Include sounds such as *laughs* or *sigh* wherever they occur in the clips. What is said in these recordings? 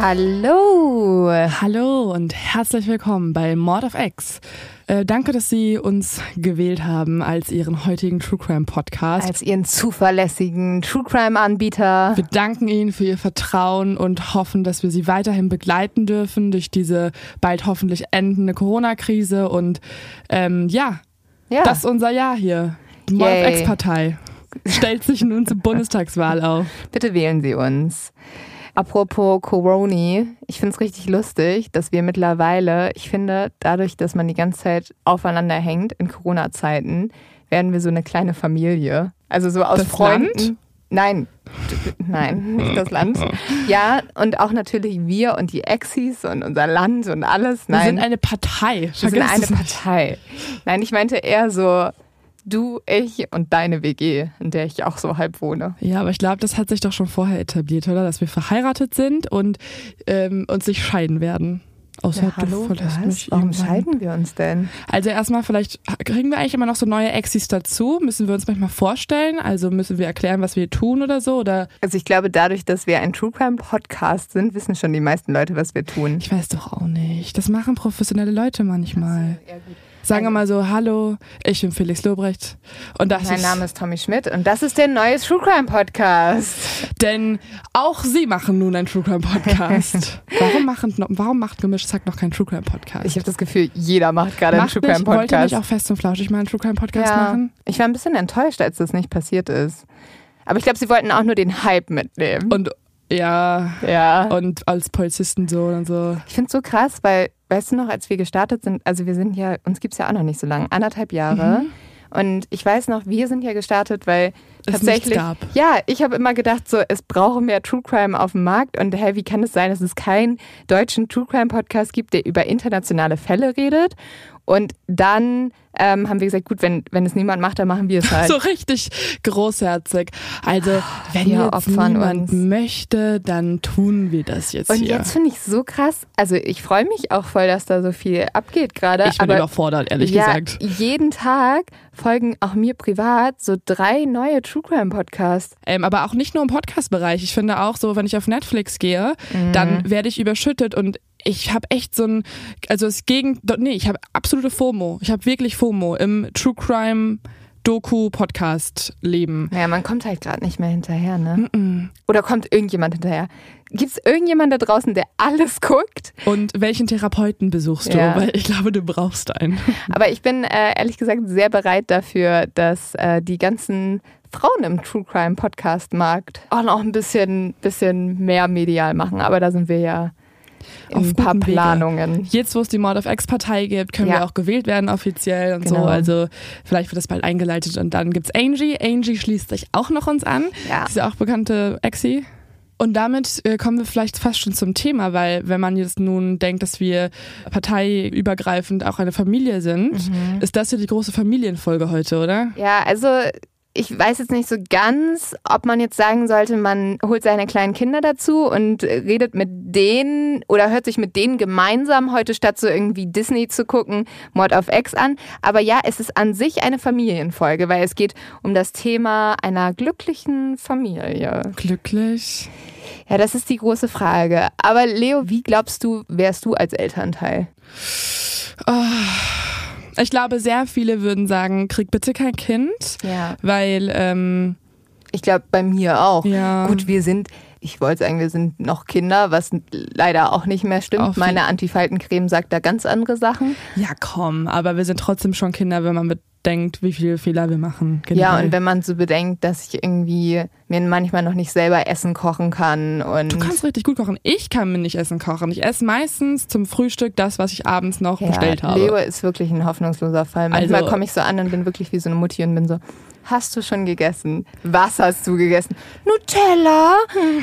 Hallo! Hallo und herzlich willkommen bei Mord of X. Äh, danke, dass Sie uns gewählt haben als Ihren heutigen True Crime Podcast. Als Ihren zuverlässigen True Crime Anbieter. wir danken Ihnen für Ihr Vertrauen und hoffen, dass wir Sie weiterhin begleiten dürfen durch diese bald hoffentlich endende Corona-Krise. Und ähm, ja, Ja. das ist unser Jahr hier. Die Mord of Yay. X-Partei *laughs* stellt sich nun zur Bundestagswahl auf. Bitte wählen Sie uns. Apropos Coroni, ich finde es richtig lustig, dass wir mittlerweile, ich finde, dadurch, dass man die ganze Zeit aufeinander hängt in Corona-Zeiten, werden wir so eine kleine Familie. Also so aus Das Freunden. Land? Nein, nein, nicht das Land. Ja, und auch natürlich wir und die Exis und unser Land und alles. Wir Nein, sind eine Partei. wir sind eine. Partei. Nein, ich meinte eher so du, ich und deine WG, in der ich auch so halb wohne. Ja, aber ich glaube, das hat sich doch schon vorher etabliert, oder? Dass wir verheiratet sind und ähm, uns nicht scheiden werden. Außer du verlässt mich Warum scheiden wir uns denn? Also erstmal, vielleicht kriegen wir eigentlich immer noch so neue Exis dazu. Müssen wir uns manchmal vorstellen? Also müssen wir erklären, was wir tun oder so? Oder Also ich glaube, dadurch, dass wir ein True Crime Podcast sind, wissen schon die meisten Leute, was wir tun. ich weiß doch auch nicht. Das machen professionelle Leute manchmal. Ja, gut. Sagen wir mal so, hallo, ich bin Felix Lobrecht. Und das Mein ist, Name ist Tommy Schmidt und das ist der neue True Crime Podcast. denn auch Sie machen nun einen True Crime Podcast. *laughs* warum, machen, warum macht Gemischtes Hack noch keinen True Crime Podcast? Ich habe das Gefühl, jeder macht gerade einen True Crime Podcast. nicht auch fest und flauschig mal einen True Crime Podcast ja. machen? Ich war ein bisschen enttäuscht, als das nicht passiert ist. Aber ich glaube, sie wollten auch nur den Hype mitnehmen. Und ja, ja. und als Polizisten so und so. Ich finde es so krass, weil, weißt du noch, als wir gestartet sind, also wir sind ja, uns gibt es ja auch noch nicht so lange, anderthalb Jahre. Und ich weiß noch, wir sind ja gestartet, weil Es tatsächlich. gab. Ja, ich habe immer gedacht, so, es brauche mehr True Crime auf dem Markt. Und hey, wie kann es sein, dass es keinen deutschen True Crime Podcast gibt, der über internationale Fälle redet? Und dann ähm, haben wir gesagt, gut, wenn, wenn es niemand macht, dann machen wir es halt. *laughs* So richtig großherzig. Also, wenn wir jetzt niemand uns. möchte, dann tun wir das jetzt Und hier. jetzt finde ich so krass. Also ich freue mich auch voll, dass da so viel abgeht gerade. ich bin aber überfordert, ehrlich ja, gesagt. jeden Tag folgen auch mir privat so drei neue True Crime Podcasts. Ähm, aber auch nicht nur im Podcast-Bereich. Ich finde auch so, wenn ich auf Netflix gehe, Mhm. dann werde ich überschüttet und ich habe echt so ein, also das Gegen, nee, ich habe absolute FOMO. Ich habe wirklich FOMO im True Crime Doku Podcast Leben. Naja, man kommt halt gerade nicht mehr hinterher, ne? Oder kommt irgendjemand hinterher? Gibt es irgendjemand da draußen, der alles guckt? Und welchen Therapeuten besuchst du? Ja. Weil ich glaube, du brauchst einen. *laughs* Aber ich bin äh, ehrlich gesagt sehr bereit dafür, dass äh, die ganzen Frauen im True Crime Podcast Markt auch noch ein bisschen, bisschen mehr medial machen. Aber da sind wir ja ein paar gutem Wege. Planungen. Jetzt, wo es die Mord of X-Partei gibt, können Ja. wir auch gewählt werden offiziell und so. Genau. Also vielleicht wird das bald eingeleitet und dann gibt's Angie. Angie schließt sich auch noch uns an. Ja. Diese auch bekannte Exi. Und damit äh, kommen wir vielleicht fast schon zum Thema, weil wenn man jetzt nun denkt, dass wir parteiübergreifend auch eine Familie sind, Mhm. ist das ja die große Familienfolge heute, oder? Ja, also ich weiß jetzt nicht so ganz, ob man jetzt sagen sollte, man holt seine kleinen Kinder dazu und redet mit denen oder hört sich mit denen gemeinsam heute statt so irgendwie Disney zu gucken, Mord of X an. Aber ja, es ist an sich eine Familienfolge, weil es geht um das Thema einer glücklichen Familie. Glücklich? Ja, das ist die große Frage. Aber Leo, wie glaubst du, wärst du als Elternteil? Oh. Ich glaube, sehr viele würden sagen, krieg bitte kein Kind. Ja. Weil, ähm, ich glaube, bei mir auch. Ja. Gut, wir sind, ich wollte sagen, wir sind noch Kinder, was leider auch nicht mehr stimmt. Auf Meine Antifaltencreme sagt da ganz andere Sachen. ja komm, aber wir sind trotzdem schon Kinder, wenn man bedenkt, wie viele Fehler wir machen. Ja, generell. und wenn man so bedenkt, dass ich irgendwie mir manchmal noch nicht selber Essen kochen kann und Du kannst richtig gut kochen. Ich kann mir nicht Essen kochen. Ich esse meistens zum Frühstück das, was ich abends noch ja, bestellt habe. Leo ist wirklich ein hoffnungsloser Fall. Manchmal Also- komme ich so an und bin wirklich wie so eine Mutti und bin so, hast du schon gegessen? Was hast du gegessen? Nutella?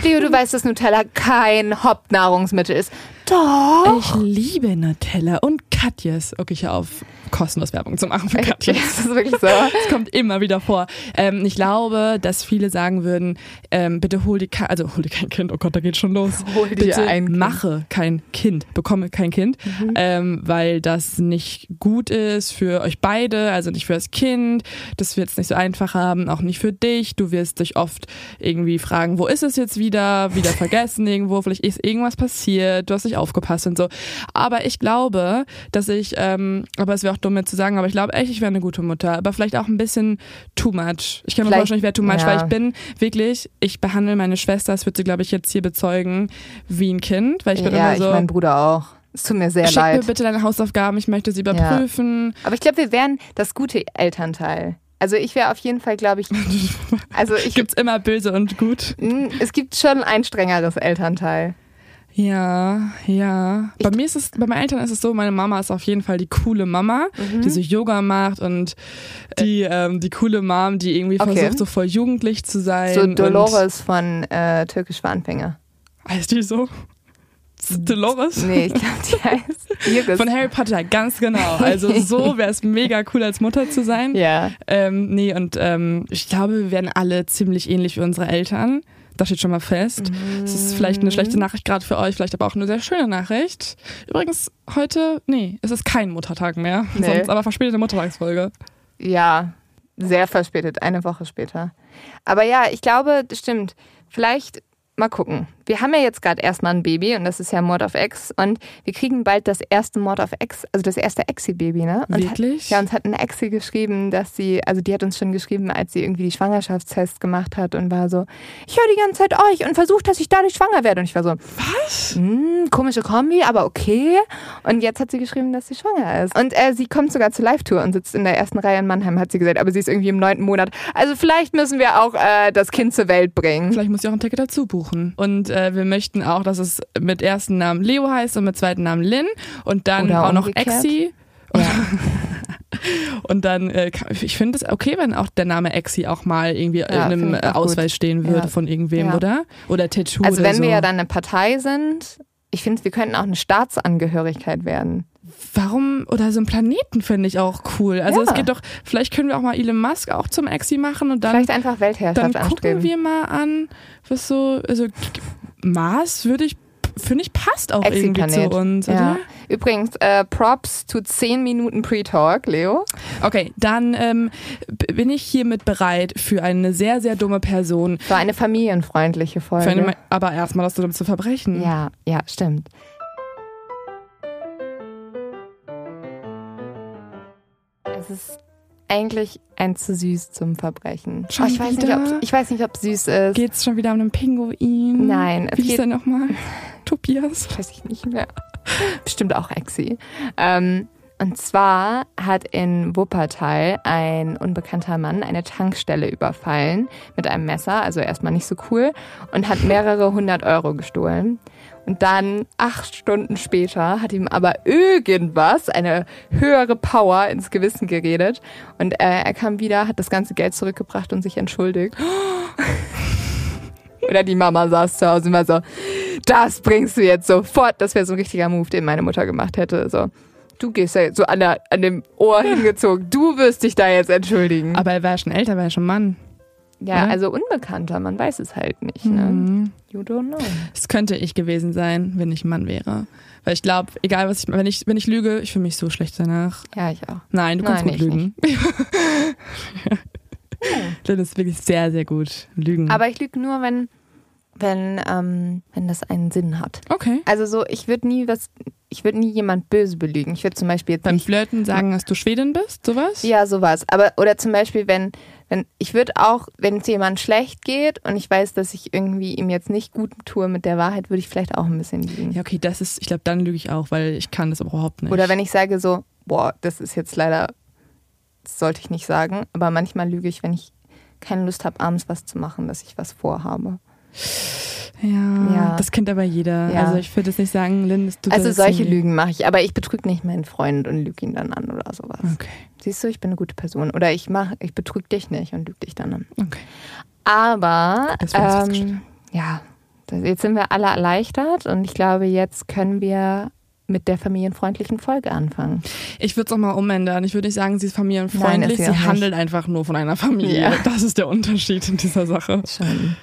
Leo, du weißt, dass Nutella kein Hauptnahrungsmittel ist. Doch. Ich liebe Nutella und Katjes. Okay, ich auf, kostenlos Werbung zu machen für Katjes. Das ist wirklich so. *laughs* Das kommt immer wieder vor. Ähm, ich glaube, dass viele sagen würden, ähm, bitte hol dir kein, also hol dir kein Kind, oh Gott, da geht schon los. *laughs* Hol dir bitte ein Kind. mache kein Kind, bekomme kein Kind, ähm, weil das nicht gut ist für euch beide, also nicht für das Kind. Das wird es nicht so einfach haben, auch nicht für dich. Du wirst dich oft irgendwie fragen, wo ist es jetzt wieder? Wieder *laughs* vergessen irgendwo, vielleicht ist irgendwas passiert, du hast nicht aufgepasst und so. Aber ich glaube, dass ich, ähm, aber es wäre auch dumm mir zu sagen, aber ich glaube echt, ich wäre eine gute Mutter, aber vielleicht auch ein bisschen too much. Ich kann mir vorstellen, ich wäre too much, ja. weil ich bin wirklich, ich behandle meine Schwester, das wird sie, glaube ich, jetzt hier bezeugen, wie ein Kind, weil ich bin ja, immer so, ich mein Bruder auch. Es tut mir sehr schick mir leid. bitte deine Hausaufgaben, ich möchte sie überprüfen. Aber ich glaube, wir wären das gute Elternteil. Also ich wäre auf jeden Fall, glaube ich, *laughs* also ich, Gibt's immer böse und gut? Es gibt schon ein strengeres Elternteil. Ja, ja. bei mir ist es, bei meinen Eltern ist es so, meine Mama ist auf jeden Fall die coole Mama, Mhm. die so Yoga macht und die, ähm, die coole Mom, die irgendwie Okay. versucht, so voll jugendlich zu sein. So Dolores von äh, Türkisch für Anfänger. Heißt die so? Dolores? Nee, ich glaube, die *laughs* heißt Iris. Von Harry Potter, ganz genau. Also so wäre es mega cool, als Mutter zu sein. ja. Ähm, nee, und ähm, ich glaube, wir werden alle ziemlich ähnlich wie unsere Eltern. Das steht schon mal fest. Es ist vielleicht eine schlechte Nachricht gerade für euch, vielleicht aber auch eine sehr schöne Nachricht. Übrigens, heute, nee, es ist kein Muttertag mehr. Nee. Sonst aber verspätete Muttertagsfolge. Ja, sehr verspätet, eine Woche später. Aber ja, ich glaube, das stimmt. Vielleicht mal gucken. Wir haben ja jetzt gerade erstmal ein Baby und das ist ja Mord of X und wir kriegen bald das erste Mord of X, also das erste Exi-Baby, ne? Und Wirklich? Hat, ja, uns hat eine Exi geschrieben, dass sie, also die hat uns schon geschrieben, als sie irgendwie die Schwangerschaftstest gemacht hat und war so, ich höre die ganze Zeit euch und versuche, dass ich dadurch schwanger werde. Und ich war so, Was? hm, komische Kombi, aber okay. Und jetzt hat sie geschrieben, dass sie schwanger ist. Und äh, sie kommt sogar zur Live-Tour und sitzt in der ersten Reihe in Mannheim, hat sie gesagt. Aber sie ist irgendwie im neunten Monat. Also vielleicht müssen wir auch äh, das Kind zur Welt bringen. Vielleicht muss ich auch ein Ticket dazu buchen. Und äh, wir möchten auch, dass es mit ersten Namen Leo heißt und mit zweiten Namen Lynn und dann Oder auch noch umgekehrt. Exi. Ja. *laughs* Und dann, äh, ich finde es okay, wenn auch der Name Exi auch mal irgendwie in Ja, einem ich äh, auch gut. Ausweis stehen würde Ja. von irgendwem, Ja. oder? Oder Tattoo Also wenn so. wir ja dann eine Partei sind, ich finde, wir könnten auch eine Staatsangehörigkeit werden. Warum, oder so ein Planeten finde ich auch cool. Also es geht doch, vielleicht können wir auch mal Elon Musk auch zum Exi machen und dann, Vielleicht einfach dann Weltherrschaft gucken anstreben. wir mal an, was so, also Mars würde ich, finde ich, passt auch irgendwie zu uns, oder? Ja. Übrigens, äh, Props zu 10 Minuten Pre-Talk, Leo. Okay, dann ähm, bin ich hiermit bereit für eine sehr, sehr dumme Person. War eine familienfreundliche Folge. Für eine, aber erstmal das dumme zu verbrechen. ja, ja, stimmt. Es ist eigentlich ein zu süß zum Verbrechen. Schon Oh, ich, weiß nicht, ob, ich weiß nicht, ob süß ist. Geht's schon wieder um einen Pinguin? Nein, es Wie hieß geht- der nochmal? *laughs* Tobias? weiß ich nicht mehr. Bestimmt auch Exi. Ähm, und zwar hat in Wuppertal ein unbekannter Mann eine Tankstelle überfallen mit einem Messer, also erstmal nicht so cool, und hat mehrere hundert Euro gestohlen. Und dann, acht Stunden später, hat ihm aber irgendwas, eine höhere Power ins Gewissen geredet. Und äh, er kam wieder, hat das ganze Geld zurückgebracht und sich entschuldigt. *laughs* Oder die Mama saß zu Hause und war so, das bringst du jetzt sofort. Das wäre so ein richtiger Move, den meine Mutter gemacht hätte. So, du gehst ja jetzt so an, der, an dem Ohr *laughs* hingezogen. Du wirst dich da jetzt entschuldigen. Aber er war ja schon älter, war ja schon Mann. Ja, oder? also Unbekannter, man weiß es halt nicht. Ne? Mhm. You don't know. Das könnte ich gewesen sein, wenn ich ein Mann wäre. Weil ich glaube, egal was ich, wenn ich, wenn ich lüge, ich fühle mich so schlecht danach. Ja, ich auch. Nein, du kannst Nein, gut ich lügen. *laughs* Lynn ist wirklich sehr, sehr gut. Lügen. Aber ich lüge nur, wenn, wenn, ähm, wenn das einen Sinn hat. okay. Also so, ich würde nie was, ich würde nie jemand böse belügen. Ich würde zum Beispiel jetzt Beim nicht, Flirten sagen, dass du Schwedin bist, sowas? ja, sowas. Aber, oder zum Beispiel, wenn, wenn, ich würde auch, wenn es jemand schlecht geht und ich weiß, dass ich irgendwie ihm jetzt nicht gut tue mit der Wahrheit, würde ich vielleicht auch ein bisschen lügen. Ja, okay, das ist, ich glaube, dann lüge ich auch, weil ich kann das überhaupt nicht. Oder wenn ich sage so, boah, das ist jetzt leider, das sollte ich nicht sagen, aber manchmal lüge ich, wenn ich keine Lust habe, abends was zu machen, dass ich was vorhabe. Ja, Ja. das kennt aber jeder. Ja. Also ich würde jetzt nicht sagen, Lynn, tut Also solche nie. Lügen mache ich, aber ich betrüge nicht meinen Freund und lüge ihn dann an oder sowas. Okay, Siehst du, ich bin eine gute Person. Oder ich mach, ich betrüge dich nicht und lüge dich dann an. okay. Aber ähm, ja, jetzt sind wir alle erleichtert und ich glaube, jetzt können wir mit der familienfreundlichen Folge anfangen. Ich würde es auch mal umändern. Ich würde nicht sagen, sie ist familienfreundlich, Nein, ist sie sie handelt einfach nur von einer Familie. Ja. Das ist der Unterschied in dieser Sache. Schon.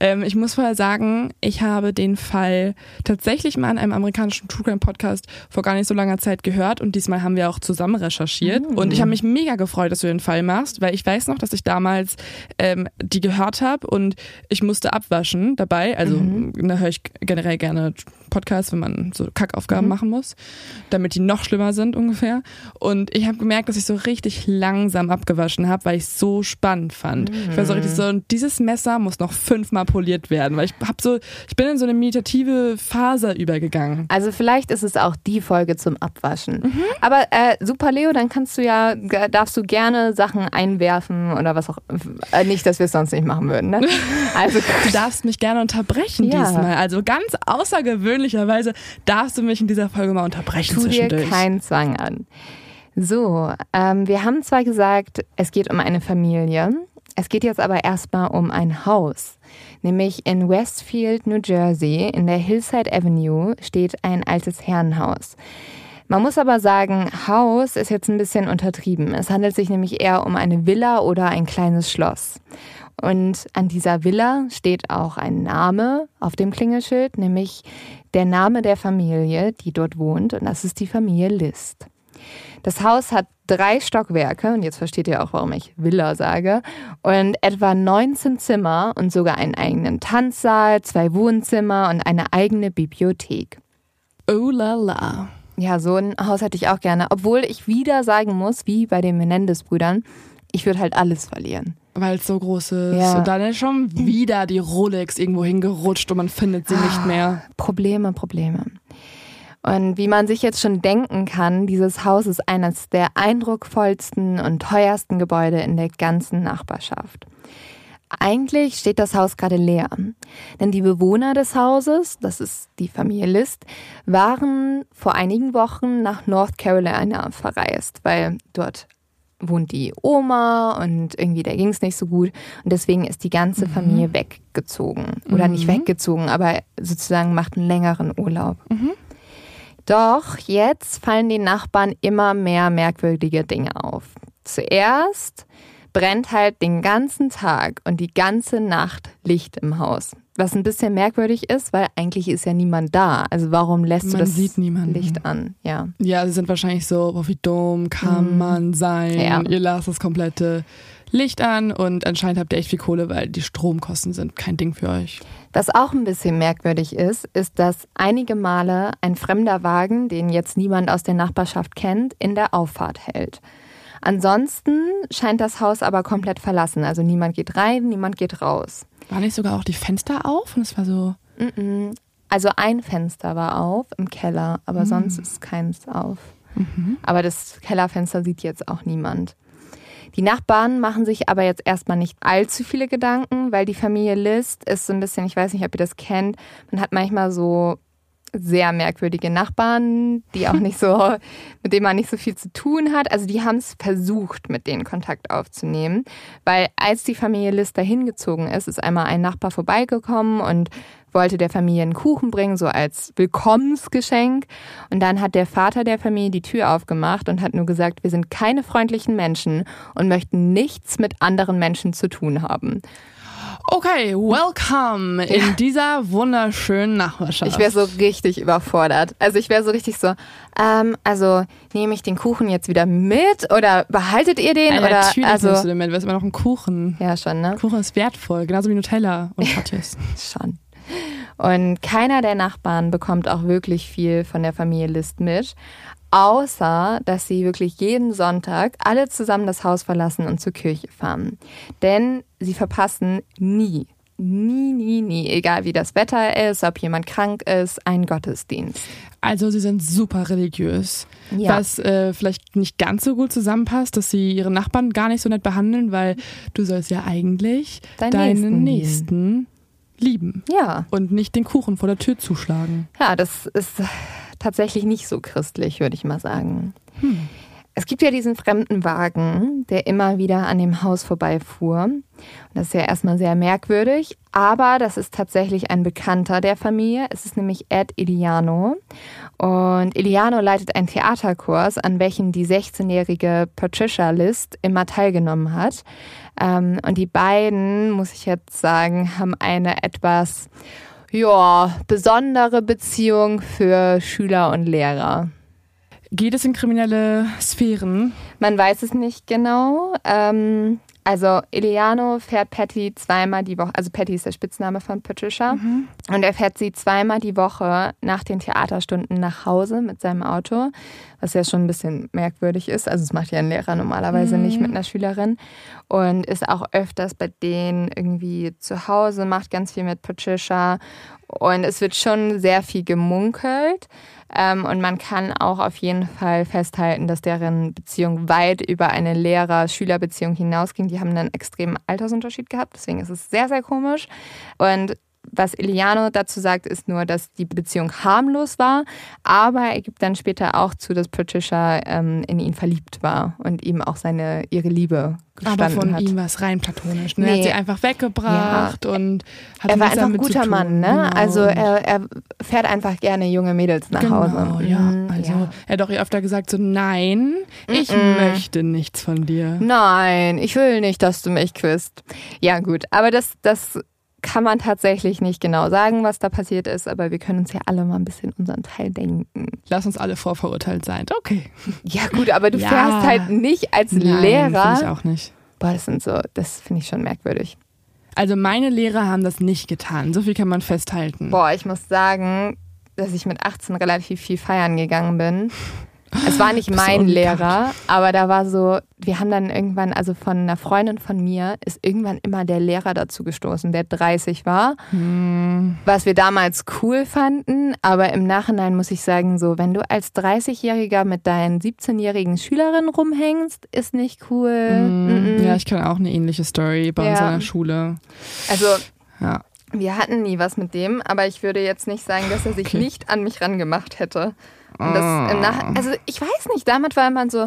Ähm, ich muss vorher sagen, ich habe den Fall tatsächlich mal in einem amerikanischen True Crime Podcast vor gar nicht so langer Zeit gehört und diesmal haben wir auch zusammen recherchiert Mhm. und ich habe mich mega gefreut, dass du den Fall machst, weil ich weiß noch, dass ich damals ähm, die gehört habe und ich musste abwaschen dabei. Also Mhm. da höre ich generell gerne Podcasts, wenn man so Kackaufgaben Mhm. machen muss, damit die noch schlimmer sind ungefähr. Und ich habe gemerkt, dass ich so richtig langsam abgewaschen habe, weil ich es so spannend fand. Ich war so richtig so, und dieses Messer muss noch fünfmal poliert werden, weil ich habe so, ich bin in so eine meditative Phase übergegangen. Also vielleicht ist es auch die Folge zum Abwaschen. Mhm. Aber äh, super Leo, dann kannst du ja, darfst du gerne Sachen einwerfen oder was auch. Äh, nicht, dass wir es sonst nicht machen würden. Ne? *laughs* Also Du darfst mich gerne unterbrechen Ja. diesmal. Also ganz außergewöhnlicherweise darfst du mich in dieser Folge mal unterbrechen tu dir zwischendurch. keinen Zwang an. So, ähm, wir haben zwar gesagt, es geht um eine Familie. Es geht jetzt aber erstmal um ein Haus. Nämlich in Westfield, New Jersey, in der Hillside Avenue, steht ein altes Herrenhaus. Man muss aber sagen, Haus ist jetzt ein bisschen untertrieben. Es handelt sich nämlich eher um eine Villa oder ein kleines Schloss. Und an dieser Villa steht auch ein Name auf dem Klingelschild, nämlich der Name der Familie, die dort wohnt. Und das ist die Familie List. Das Haus hat drei Stockwerke und jetzt versteht ihr auch, warum ich Villa sage. Und etwa 19 Zimmer und sogar einen eigenen Tanzsaal, zwei Wohnzimmer und eine eigene Bibliothek. Oh la la. Ja, so ein Haus hätte ich auch gerne. Obwohl ich wieder sagen muss, wie bei den Menendez-Brüdern, ich würde halt alles verlieren. Weil es so groß ist. Ja. Und dann ist schon wieder die Rolex irgendwo hingerutscht und man findet sie nicht mehr. Probleme, Probleme. Und wie man sich jetzt schon denken kann, dieses Haus ist eines der eindrucksvollsten und teuersten Gebäude in der ganzen Nachbarschaft. Eigentlich steht das Haus gerade leer, denn die Bewohner des Hauses, das ist die Familie List, waren vor einigen Wochen nach North Carolina verreist, weil dort wohnt die Oma und irgendwie der ging es nicht so gut. Und deswegen ist die ganze Familie weggezogen. Oder nicht weggezogen, aber sozusagen macht einen längeren Urlaub. Doch jetzt fallen den Nachbarn immer mehr merkwürdige Dinge auf. Zuerst brennt halt den ganzen Tag und die ganze Nacht Licht im Haus. Was ein bisschen merkwürdig ist, weil eigentlich ist ja niemand da. Also warum lässt du Man das sieht niemanden. Licht an? Ja. Ja, sie sind wahrscheinlich so, boah, wie dumm kann man sein? Mhm. Ja. Ihr lasst das komplette Licht an und anscheinend habt ihr echt viel Kohle, weil die Stromkosten sind kein Ding für euch. Was auch ein bisschen merkwürdig ist, ist, dass einige Male ein fremder Wagen, den jetzt niemand aus der Nachbarschaft kennt, in der Auffahrt hält. Ansonsten scheint das Haus aber komplett verlassen. Also niemand geht rein, niemand geht raus. War nicht sogar auch die Fenster auf? Und es war so, Mm-mm. Also ein Fenster war auf im Keller, aber sonst ist keins auf. Aber das Kellerfenster sieht jetzt auch niemand. Die Nachbarn machen sich aber jetzt erstmal nicht allzu viele Gedanken, weil die Familie List ist so ein bisschen, ich weiß nicht, ob ihr das kennt, man hat manchmal so sehr merkwürdige Nachbarn, die auch nicht so, *laughs* mit denen man nicht so viel zu tun hat. Also die haben es versucht, mit denen Kontakt aufzunehmen, weil als die Familie Lister hingezogen ist, ist einmal ein Nachbar vorbeigekommen und wollte der Familie einen Kuchen bringen, so als Willkommensgeschenk. Und dann hat der Vater der Familie die Tür aufgemacht und hat nur gesagt, wir sind keine freundlichen Menschen und möchten nichts mit anderen Menschen zu tun haben. Okay, welcome in ja. dieser wunderschönen Nachbarschaft. Ich wäre so richtig überfordert. Also ich wäre so richtig so, ähm, also nehme ich den Kuchen jetzt wieder mit oder behaltet ihr den? Ja, oder, natürlich also, nimmst du den mit, du immer noch ein Kuchen. Ja, schon, ne? Kuchen ist wertvoll, genauso wie Nutella und Patjes. *laughs* schon. Und keiner der Nachbarn bekommt auch wirklich viel von der Familie List mit, außer dass sie wirklich jeden Sonntag alle zusammen das Haus verlassen und zur Kirche fahren. Denn sie verpassen nie, nie, nie, nie, egal wie das Wetter ist, ob jemand krank ist, einen Gottesdienst. Also sie sind super religiös, ja. was äh, vielleicht nicht ganz so gut zusammenpasst, dass sie ihre Nachbarn gar nicht so nett behandeln, weil du sollst ja eigentlich Dein deinen Nächsten, Nächsten lieben. Ja. Und nicht den Kuchen vor der Tür zuschlagen. Ja, das ist tatsächlich nicht so christlich, würde ich mal sagen. Hm. Es gibt ja diesen fremden Wagen, der immer wieder an dem Haus vorbeifuhr. Und das ist ja erstmal sehr merkwürdig, aber das ist tatsächlich ein Bekannter der Familie. Es ist nämlich Ed Iliano. Und Iliano leitet einen Theaterkurs, an welchem die 16-jährige Patricia List immer teilgenommen hat. Ähm, und die beiden, muss ich jetzt sagen, haben eine etwas ja, besondere Beziehung für Schüler und Lehrer. Geht es in kriminelle Sphären? Man weiß es nicht genau. Ähm, also Eliano fährt Patty zweimal die Woche, also Patty ist der Spitzname von Patricia. Mhm. Und er fährt sie zweimal die Woche nach den Theaterstunden nach Hause mit seinem Auto, was ja schon ein bisschen merkwürdig ist. Also das macht ja ein Lehrer normalerweise mhm. nicht mit einer Schülerin. Und ist auch öfters bei denen irgendwie zu Hause, macht ganz viel mit Patricia. Und es wird schon sehr viel gemunkelt. Ähm, und man kann auch auf jeden Fall festhalten, dass deren Beziehung weit über eine Lehrer-Schüler-Beziehung hinausging. Die haben einen extremen Altersunterschied gehabt, deswegen ist es sehr, sehr komisch. Und was Eliano dazu sagt, ist nur, dass die Beziehung harmlos war, aber er gibt dann später auch zu, dass Patricia ähm, in ihn verliebt war und ihm auch seine ihre Liebe gestanden aber von hat. ihm war es rein platonisch. Ne? Nee. Er hat sie einfach weggebracht ja. und hat Er war einfach ein guter Mann, ne? Genau. Also er, er, fährt einfach gerne junge Mädels nach genau, Hause. Ja. Mhm, also ja. er hat auch öfter gesagt so, nein, ich -mm. möchte nichts von dir. Nein, ich will nicht, dass du mich küsst. Ja gut, aber das, das kann man tatsächlich nicht genau sagen, was da passiert ist, aber wir können uns ja alle mal ein bisschen unseren Teil denken. Lass uns alle vorverurteilt sein. Okay. Ja, gut, aber du ja. fährst halt nicht als Nein, Lehrer. ich auch nicht. Boah, das sind so, das finde ich schon merkwürdig. Also meine Lehrer haben das nicht getan. So viel kann man festhalten. Boah, ich muss sagen, dass ich mit 18 relativ viel feiern gegangen bin. Es war nicht mein Lehrer, aber da war so, wir haben dann irgendwann, also von einer Freundin von mir, ist irgendwann immer der Lehrer dazu gestoßen, der 30 war. Hm. Was wir damals cool fanden, aber im Nachhinein muss ich sagen, so, wenn du als 30-Jähriger mit deinen 17-jährigen Schülerinnen rumhängst, ist nicht cool. Hm. Ja, ich kenne auch eine ähnliche Story bei ja. uns an der Schule. Also, ja. Wir hatten nie was mit dem, aber ich würde jetzt nicht sagen, dass er sich okay. nicht an mich rangemacht hätte. Und das im Nach ah. also ich weiß nicht, damals war man so,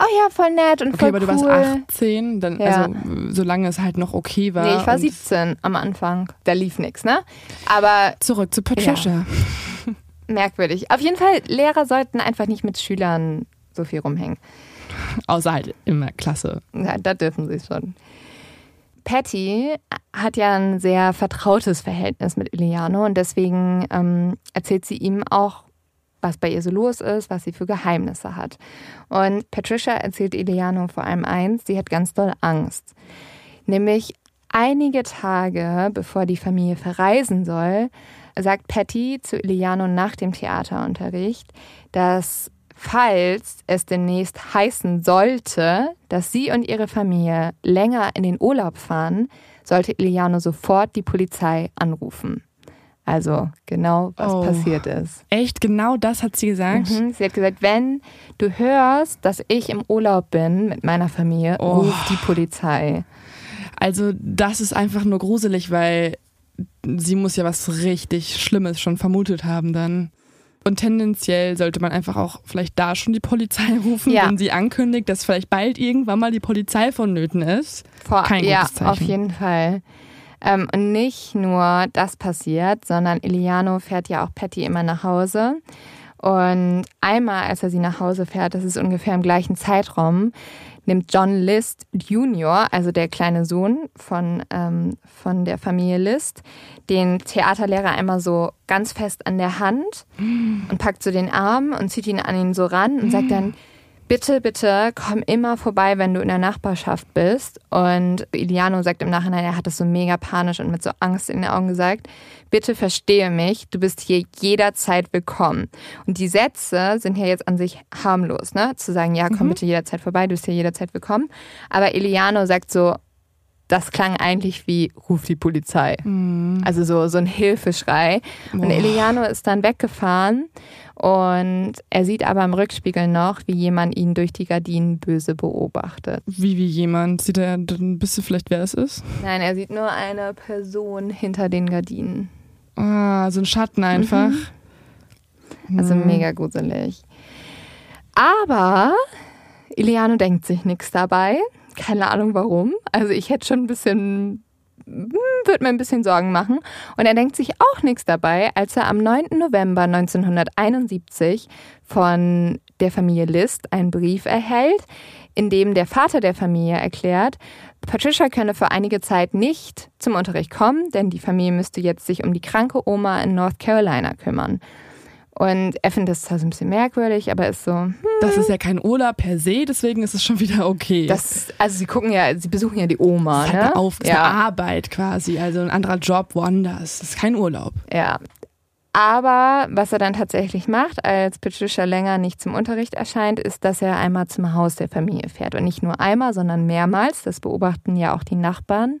oh ja, voll nett und voll okay, aber cool. du warst 18, dann, ja. also solange es halt noch okay war. Nee, ich war 17 am Anfang. Da lief nichts, ne? Aber. Zurück zu Patricia. Ja. Merkwürdig. Auf jeden Fall, Lehrer sollten einfach nicht mit Schülern so viel rumhängen. Außer halt immer Klasse. Ja, da dürfen sie schon. Patty hat ja ein sehr vertrautes Verhältnis mit Iliano und deswegen ähm, erzählt sie ihm auch was bei ihr so los ist, was sie für Geheimnisse hat. Und Patricia erzählt Eliano vor allem eins, sie hat ganz doll Angst. Nämlich einige Tage bevor die Familie verreisen soll, sagt Patty zu Eliano nach dem Theaterunterricht, dass falls es demnächst heißen sollte, dass sie und ihre Familie länger in den Urlaub fahren, sollte Eliano sofort die Polizei anrufen. Also genau, was oh, passiert ist. Echt, genau das hat sie gesagt? Mhm. Sie hat gesagt, wenn du hörst, dass ich im Urlaub bin mit meiner Familie, oh. ruf die Polizei. Also das ist einfach nur gruselig, weil sie muss ja was richtig Schlimmes schon vermutet haben dann. Und tendenziell sollte man einfach auch vielleicht da schon die Polizei *laughs* rufen, Ja. wenn sie ankündigt, dass vielleicht bald irgendwann mal die Polizei vonnöten ist. Vor, Kein ja, gutes Zeichen. auf jeden Fall. Ähm, und nicht nur das passiert, sondern Iliano fährt ja auch Patty immer nach Hause. Und einmal, als er sie nach Hause fährt, das ist ungefähr im gleichen Zeitraum, nimmt John List Jr., also der kleine Sohn von, ähm, von der Familie List, den Theaterlehrer einmal so ganz fest an der Hand und packt so den Arm und zieht ihn an ihn so ran und sagt dann, bitte, bitte, komm immer vorbei, wenn du in der Nachbarschaft bist. Und Iliano sagt im Nachhinein, er hat das so mega panisch und mit so Angst in den Augen gesagt, bitte verstehe mich, du bist hier jederzeit willkommen. Und die Sätze sind ja jetzt an sich harmlos, ne? Zu sagen, ja, komm bitte jederzeit vorbei, du bist hier jederzeit willkommen. Aber Iliano sagt so, das klang eigentlich wie, ruf die Polizei. Also so, so ein Hilfeschrei. Und Boah. Eliano ist dann weggefahren und er sieht aber im Rückspiegel noch, wie jemand ihn durch die Gardinen böse beobachtet. Wie, wie jemand. Sieht er, dann wisst ihr vielleicht, wer es ist? Nein, er sieht nur eine Person hinter den Gardinen. Ah, so ein Schatten einfach. Also mega gruselig. Aber Iliano denkt sich nichts dabei. Keine Ahnung warum. Also ich hätte schon ein bisschen, würde mir ein bisschen Sorgen machen. Und er denkt sich auch nichts dabei, als er am 9. November 1971 von der Familie List einen Brief erhält, in dem der Vater der Familie erklärt, Patricia könne für einige Zeit nicht zum Unterricht kommen, denn die Familie müsste jetzt sich um die kranke Oma in North Carolina kümmern. Und er findet das zwar so ein bisschen merkwürdig, aber ist so, hm, Das ist ja kein Urlaub per se, deswegen ist es schon wieder okay. das, also sie gucken ja, sie besuchen ja die Oma, das ist halt ne? eine, Auf ja, eine Arbeit quasi, also ein anderer Job woanders. Das ist kein Urlaub. ja. Aber was er dann tatsächlich macht, als Patricia länger nicht zum Unterricht erscheint, ist, dass er einmal zum Haus der Familie fährt. Und nicht nur einmal, sondern mehrmals. Das beobachten ja auch die Nachbarn.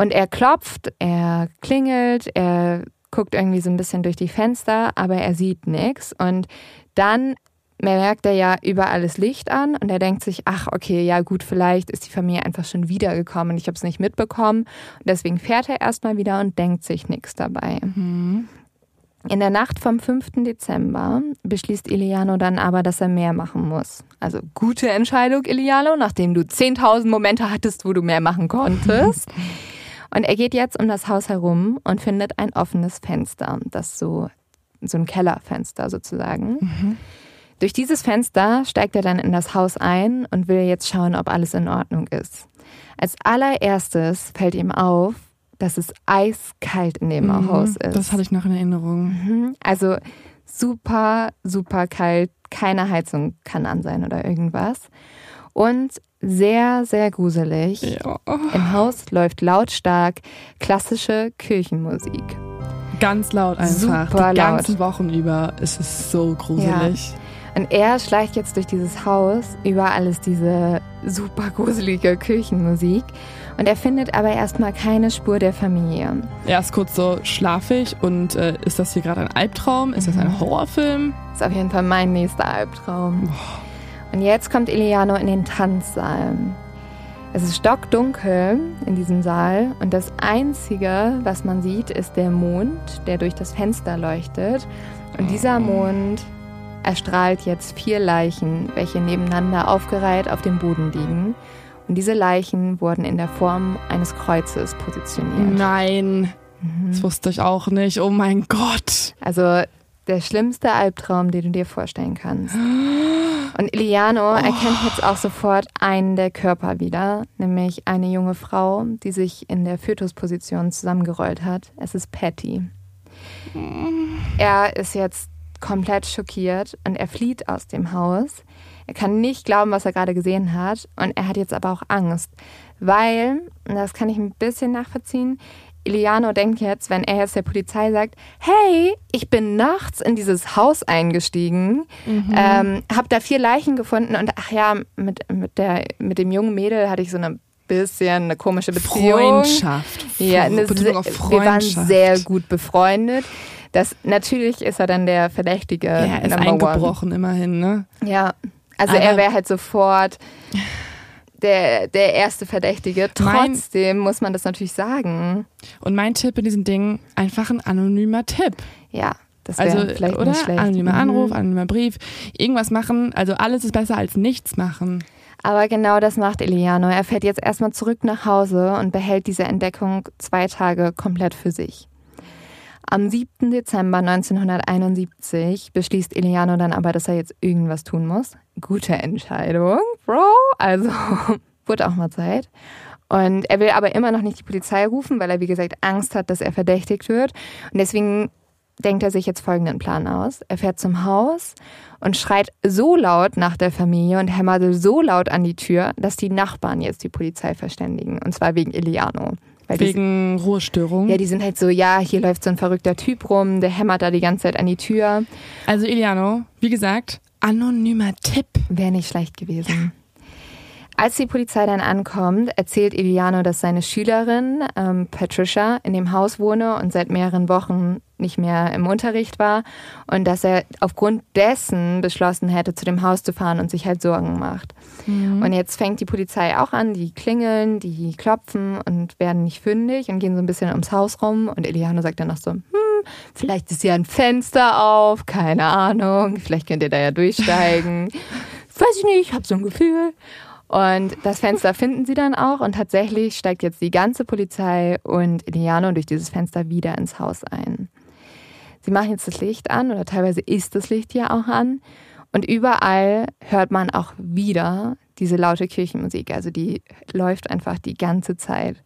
Und er klopft, er klingelt, er guckt irgendwie so ein bisschen durch die Fenster, aber er sieht nichts. Und dann merkt er ja überall das Licht an und er denkt sich, ach okay, ja gut, vielleicht ist die Familie einfach schon wiedergekommen und ich habe es nicht mitbekommen. Und deswegen fährt er erstmal wieder und denkt sich nichts dabei. In der Nacht vom 5. Dezember beschließt Iliano dann aber, dass er mehr machen muss. Also gute Entscheidung, Iliano, nachdem du 10.000 Momente hattest, wo du mehr machen konntest. *laughs* Und er geht jetzt um das Haus herum und findet ein offenes Fenster, das so, so ein Kellerfenster sozusagen. Durch dieses Fenster steigt er dann in das Haus ein und will jetzt schauen, ob alles in Ordnung ist. Als allererstes fällt ihm auf, dass es eiskalt in dem Haus ist. Mhm. Das hatte ich noch in Erinnerung. Mhm. Also super, super kalt. Keine Heizung kann an sein oder irgendwas. Und sehr, sehr gruselig. Ja. Im Haus läuft lautstark klassische Kirchenmusik. Ganz laut einfach. Super Die laut. ganzen Wochen über ist es so gruselig. Und er schleicht jetzt durch dieses Haus. Überall ist diese super gruselige Kirchenmusik. Und er findet aber erstmal keine Spur der Familie. Er ist kurz so schlafig und äh, ist das hier gerade ein Albtraum? Ist das Mhm. ein Horrorfilm? ist auf jeden Fall mein nächster Albtraum. Und jetzt kommt Eliano in den Tanzsaal. Es ist stockdunkel in diesem Saal und das Einzige, was man sieht, ist der Mond, der durch das Fenster leuchtet. Und dieser Mond erstrahlt jetzt vier Leichen, welche nebeneinander aufgereiht auf dem Boden liegen. Und diese Leichen wurden in der Form eines Kreuzes positioniert. Nein, Mhm. das wusste ich auch nicht. Oh mein Gott. Also der schlimmste Albtraum, den du dir vorstellen kannst. Und Iliano erkennt jetzt auch sofort einen der Körper wieder, nämlich eine junge Frau, die sich in der Fötusposition zusammengerollt hat. Es ist Patty. Er ist jetzt komplett schockiert und er flieht aus dem Haus. Er kann nicht glauben, was er gerade gesehen hat und er hat jetzt aber auch Angst, weil, und das kann ich ein bisschen nachvollziehen, Iliano denkt jetzt, wenn er jetzt der Polizei sagt, hey, ich bin nachts in dieses Haus eingestiegen, ähm, habe da vier Leichen gefunden und ach ja, mit, mit, der, mit dem jungen Mädel hatte ich so eine bisschen eine komische Beziehung. Freundschaft. Ja, eine auf wir waren Freundschaft. sehr gut befreundet. Das, natürlich ist er dann der Verdächtige. Ja, er ist Number one. eingebrochen immerhin, ne? Ja, also Aber- er wäre halt sofort der, der erste Verdächtige. Mein- Trotzdem muss man das natürlich sagen. Und mein Tipp in diesem Ding, einfach ein anonymer Tipp. Ja, Das wäre Also, vielleicht oder? nicht schlecht. Anonymer Mhm. Anruf, anonymer Brief, irgendwas machen. Also alles ist besser als nichts machen. Aber genau das macht Eliano. Er fährt jetzt erstmal zurück nach Hause und behält diese Entdeckung zwei Tage komplett für sich. Am 7. Dezember 1971 beschließt Eliano dann aber, dass er jetzt irgendwas tun muss. Gute Entscheidung, Bro. Also *laughs* wurde auch mal Zeit. Und er will aber immer noch nicht die Polizei rufen, weil er, wie gesagt, Angst hat, dass er verdächtigt wird. Und deswegen denkt er sich jetzt folgenden Plan aus. Er fährt zum Haus und schreit so laut nach der Familie und hämmert so laut an die Tür, dass die Nachbarn jetzt die Polizei verständigen. Und zwar wegen Eliano. Weil die, Wegen Ruhestörung. ja, die sind halt so, ja, hier läuft so ein verrückter Typ rum, der hämmert da die ganze Zeit an die Tür. Also Iliano, wie gesagt, anonymer Tipp. Wäre nicht schlecht gewesen. Als die Polizei dann ankommt, erzählt Iliano, dass seine Schülerin ähm, Patricia in dem Haus wohne und seit mehreren Wochen nicht mehr im Unterricht war und dass er aufgrund dessen beschlossen hätte, zu dem Haus zu fahren und sich halt Sorgen macht. Und jetzt fängt die Polizei auch an, die klingeln, die klopfen und werden nicht fündig und gehen so ein bisschen ums Haus rum und Iliano sagt dann noch so, hm, vielleicht ist ja ein Fenster auf, keine Ahnung, vielleicht könnt ihr da ja durchsteigen. *laughs* Weiß ich nicht, hab so ein Gefühl. Und das Fenster finden sie dann auch und tatsächlich steigt jetzt die ganze Polizei und Eliano durch dieses Fenster wieder ins Haus ein. Sie machen jetzt das Licht an oder teilweise ist das Licht ja auch an und überall hört man auch wieder diese laute Kirchenmusik, also die läuft einfach die ganze Zeit.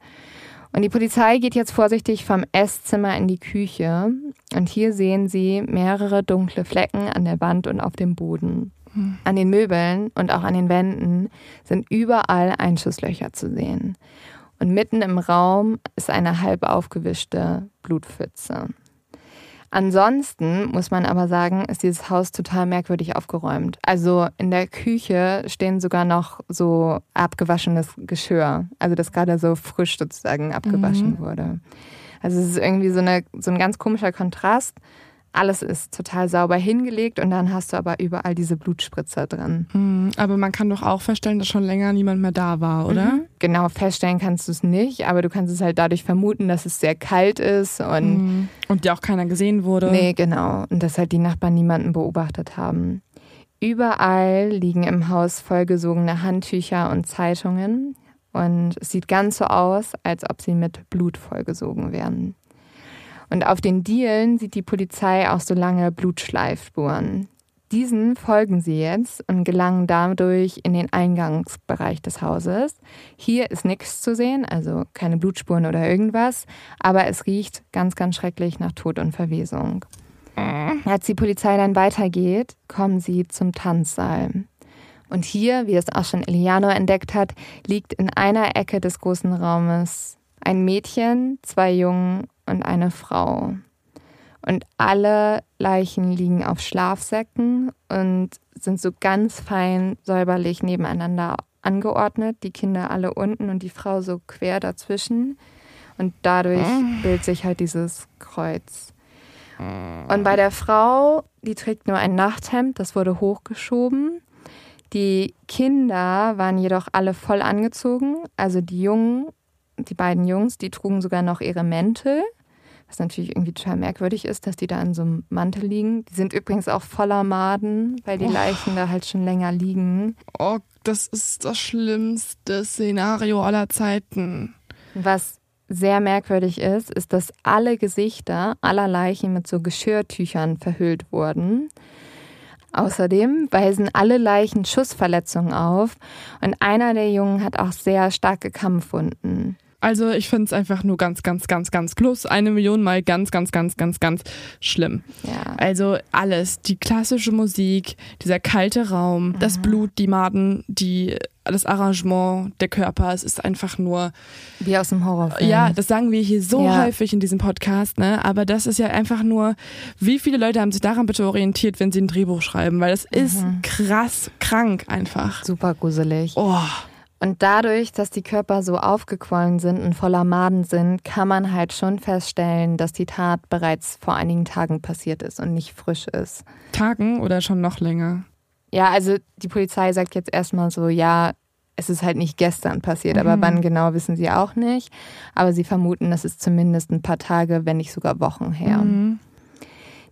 Und die Polizei geht jetzt vorsichtig vom Esszimmer in die Küche und hier sehen sie mehrere dunkle Flecken an der Wand und auf dem Boden. An den Möbeln und auch an den Wänden sind überall Einschusslöcher zu sehen. Und mitten im Raum ist eine halb aufgewischte Blutpfütze. Ansonsten muss man aber sagen, ist dieses Haus total merkwürdig aufgeräumt. Also in der Küche stehen sogar noch so abgewaschenes Geschirr, also das gerade so frisch sozusagen abgewaschen wurde. Also es ist irgendwie so, eine, so ein ganz komischer Kontrast. Alles ist total sauber hingelegt und dann hast du aber überall diese Blutspritzer drin. Hm, Aber man kann doch auch feststellen, dass schon länger niemand mehr da war, oder? Mhm. Genau, feststellen kannst du es nicht, aber du kannst es halt dadurch vermuten, dass es sehr kalt ist und Hm. Und ja auch keiner gesehen wurde. nee, genau, und dass halt die Nachbarn niemanden beobachtet haben. Überall liegen im Haus vollgesogene Handtücher und Zeitungen und es sieht ganz so aus, als ob sie mit Blut vollgesogen werden. Und auf den Dielen sieht die Polizei auch so lange Blutschleifspuren. Diesen folgen sie jetzt und gelangen dadurch in den Eingangsbereich des Hauses. Hier ist nichts zu sehen, also keine Blutspuren oder irgendwas, aber es riecht ganz, ganz schrecklich nach Tod und Verwesung. Als die Polizei dann weitergeht, kommen sie zum Tanzsaal. Und hier, wie es auch schon Eliano entdeckt hat, liegt in einer Ecke des großen Raumes ein Mädchen, zwei Jungen und eine Frau. Und alle Leichen liegen auf Schlafsäcken und sind so ganz fein säuberlich nebeneinander angeordnet. Die Kinder alle unten und die Frau so quer dazwischen. Und dadurch bildet sich halt dieses Kreuz. Und bei der Frau, die trägt nur ein Nachthemd, das wurde hochgeschoben. Die Kinder waren jedoch alle voll angezogen. Also die Jungen, die beiden Jungs, die trugen sogar noch ihre Mäntel. Was natürlich irgendwie total merkwürdig ist, dass die da in so einem Mantel liegen. Die sind übrigens auch voller Maden, weil die Oh. Leichen da halt schon länger liegen. Oh, das ist das schlimmste Szenario aller Zeiten. Was sehr merkwürdig ist, ist, dass alle Gesichter aller Leichen mit so Geschirrtüchern verhüllt wurden. Außerdem weisen alle Leichen Schussverletzungen auf und einer der Jungen hat auch sehr starke Kampfwunden. Also ich finde es einfach nur ganz, ganz, ganz, ganz plus eine Million Mal ganz, ganz, ganz, ganz, ganz schlimm. Ja. Also alles, die klassische Musik, dieser kalte Raum, das Blut, die Maden, die, das Arrangement, der Körper, es ist einfach nur, Wie aus dem Horrorfilm. ja, das sagen wir hier so Ja. häufig in diesem Podcast, ne? Aber das ist ja einfach nur, wie viele Leute haben sich daran bitte orientiert, wenn sie ein Drehbuch schreiben? Weil das ist krass krank einfach. super gruselig. Oh. Und dadurch, dass die Körper so aufgequollen sind und voller Maden sind, kann man halt schon feststellen, dass die Tat bereits vor einigen Tagen passiert ist und nicht frisch ist. Tagen oder schon noch länger? Ja, also die Polizei sagt jetzt erstmal so, ja, es ist halt nicht gestern passiert, aber wann genau wissen sie auch nicht. Aber sie vermuten, das ist zumindest ein paar Tage, wenn nicht sogar Wochen her. Mhm.